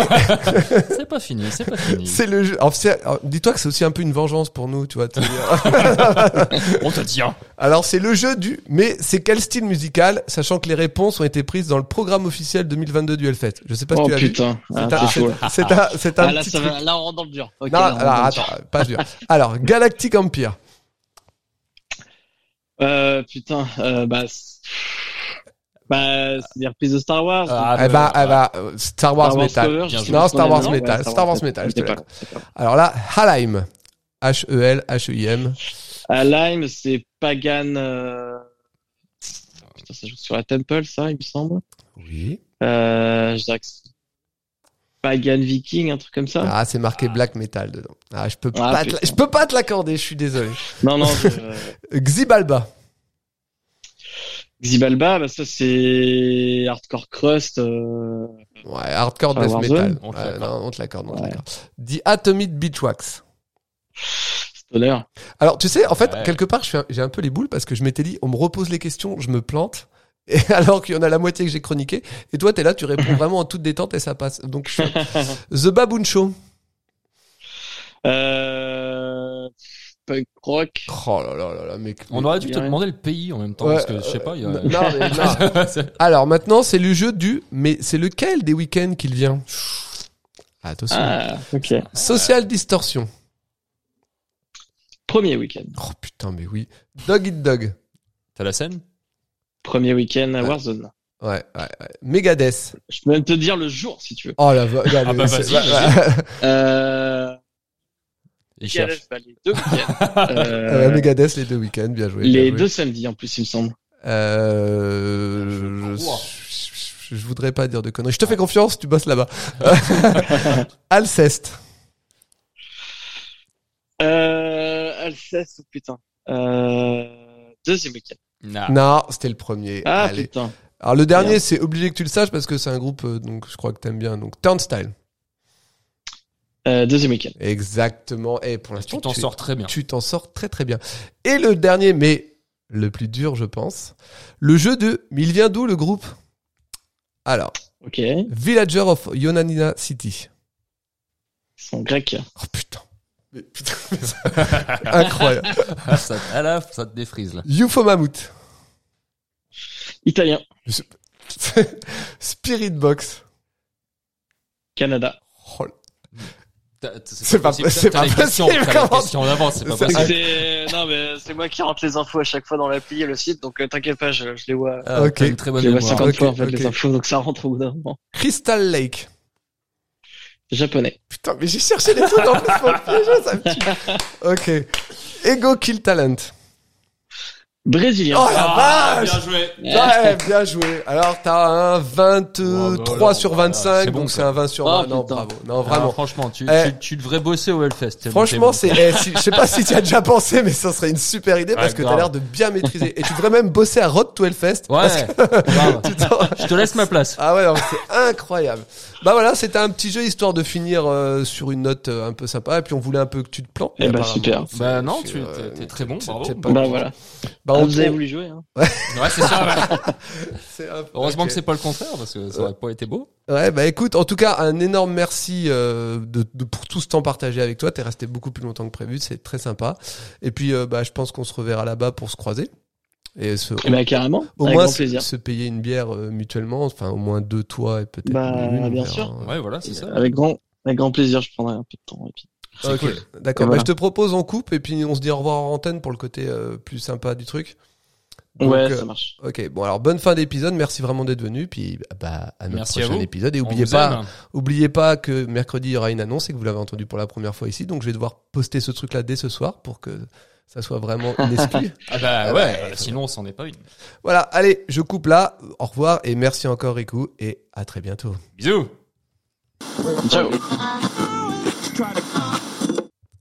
C'est pas fini, c'est pas fini. c'est le jeu. Alors, alors, dis-toi que c'est aussi un peu une vengeance pour nous, tu vois. On te dit, hein. Alors c'est le jeu du mais c'est quel style musical sachant que les réponses ont été prises dans le programme officiel 2022 du Hellfest. Je sais pas si Oh tu vu. putain, ah, C'est un- c'est un Ah, là, petit ça truc. va, là, on rentre dans le dur. Ok, Non, là, alors dans attends, pas dur. Alors Galactic Empire. Euh, putain, euh, bah, bah, c'est des reprises de Star Wars. Ah, eh euh, Star Wars Star Wars Metal. cover, Non, Star Wars non Metal, Ouais, Star Wars Metal, je te l'accorde. Alors là, Halheim. H-E-L, H-E-I-M. À Lime, c'est Pagan. Euh... Putain, ça joue sur la Temple, ça, il me semble. Oui. Euh, je dirais que Pagan Viking, un truc comme ça. Ah, c'est marqué Black Metal dedans. Ah, je peux Ah, pas, te je peux pas te l'accorder, je suis désolé. Non, non. je- Xibalba. Xibalba, bah ça c'est Hardcore Crust. Euh... Ouais, hardcore death metal. On te Ouais, l'accorde. non, on te l'accorde, on te Ouais. l'accorde. The Atomic Beachwax. Stoner. Alors, tu sais, en fait, Ouais. quelque part, j'ai un peu les boules parce que je m'étais dit, on me repose les questions, je me plante. Et alors qu'il y en a la moitié que j'ai chroniqué. Et toi, t'es là, tu réponds vraiment en toute détente et ça passe. Donc, je The Baboon Show. Euh... Punk rock. Oh là là là là, mec. On aurait dû te demander le pays en même temps, Ouais, parce que je sais pas, il y a... non, mais non. C'est- Alors, maintenant, c'est le jeu du, mais c'est lequel des week-ends qu'il vient? Attention. Ah, ok. Social Distortion. Premier week-end. Oh putain, mais oui. Dog Eat Dog. T'as la scène? Premier week-end à Ouais. Warzone. Ouais, ouais, ouais. Megadeth. Je peux même te dire le jour si tu veux. Oh la va- regarde, Ah bah, vas-y. Euh... Bah, les deux week-ends. Euh, Euh, Megadeth, les deux week-ends, bien joué. les bien joué. deux samedis en plus, il me semble. Euh, Je je, voudrais pas dire de conneries. Je te fais confiance, tu bosses là-bas. Alceste. Euh... Alceste, oh, putain. Euh... Deuxième week-end. Nah. Non, c'était le premier. Ah Allez. putain. Alors le dernier, c'est obligé que tu le saches parce que c'est un groupe, euh, donc je crois que t'aimes bien. Donc Turnstile. Euh, deuxième week-end. Exactement. Et pour l'instant, Tu t'en sors très bien. Tu t'en sors très très bien. Et le dernier, mais le plus dur, je pense, le jeu de. Mais il vient d'où le groupe? Alors, Ok. Villager of Yonanina City. sont grecs. Oh putain. Mais putain, mais ça- Incroyable. Ah, ça, ah là, ça te défrise là. UFO Mammouth. Italien. Spirit Box. Canada. Oh, C'est pas possible. c'est pas les questions, possible, questions d'avance, c'est pas possible. Non mais c'est moi qui rentre les infos à chaque fois dans l'appli et le site donc euh, t'inquiète pas je, je les vois Ah, Ok. une très bonne je les vois mémoire. 50 Ok, fois en fait ok. les infos donc ça rentre au bout d'un moment. Crystal Lake. Japonais. Putain, mais j'ai cherché les trucs en plus pour le piéger, ça me tue. Ok. Ego Kill Talent. Brésilien. Oh la Ah, vache bien joué. Ouais, bien joué. Alors, t'as un 23 Ouais, bah alors, sur voilà, 25, c'est bon, donc c'est un 20 sur Oh, 20. non, putain. bravo. Non, Ah, vraiment. franchement, tu, Eh. tu, tu devrais bosser au Hellfest. Franchement, bon. c'est, eh, si- je sais pas si tu as déjà pensé, mais ça serait une super idée parce Ouais, que t'as l'air de bien maîtriser. Et tu devrais même bosser à Road to Hellfest. parce Ouais, que grave. tu t'en- Je te laisse ma place. Ah ouais, c'est incroyable. Bah voilà, c'était un petit jeu histoire de finir euh, sur une note euh, un peu sympa. Et puis on voulait un peu que tu te plantes. Eh bah, super. Bah non, tu euh, t'es- t'es très bon, c'est- bravo. Bah voilà. Bah, Ah, on, vous avez voulu jouer hein. Ouais, c'est ça. ouais. c'est un- Heureusement ok. que c'est pas le contraire parce que ça aurait pas été beau. Ouais, bah écoute, en tout cas, un énorme merci euh, de, de- pour tout ce temps partagé avec toi. T'es resté beaucoup plus longtemps que prévu, c'est très sympa. Et puis, euh, bah, je pense qu'on se reverra là-bas pour se croiser et se, Eh bah carrément. au avec moins grand se, plaisir. se payer une bière euh, mutuellement. Enfin, au moins deux toi et peut-être Bah, une. bien sûr. Ouais, voilà, c'est ça. Avec grand avec grand plaisir je prendrai un peu de temps et puis. C'est Ok, cool. d'accord. Voilà. Bah, je te propose on coupe et puis on se dit au revoir en antenne pour le côté euh, plus sympa du truc. Donc, ouais euh, ça marche. Ok, bon alors bonne fin d'épisode, merci vraiment d'être venu, puis bah à notre Merci à prochain vous. épisode et On oubliez pas, aime. oubliez pas que mercredi il y aura une annonce et que vous l'avez entendu pour la première fois ici, donc je vais devoir poster ce truc là dès ce soir pour que ça soit vraiment une exclu. Ah bah ouais, euh, sinon c'en est pas une. voilà, allez, je coupe là. Au revoir et merci encore Riku et à très bientôt. Bisous Ciao.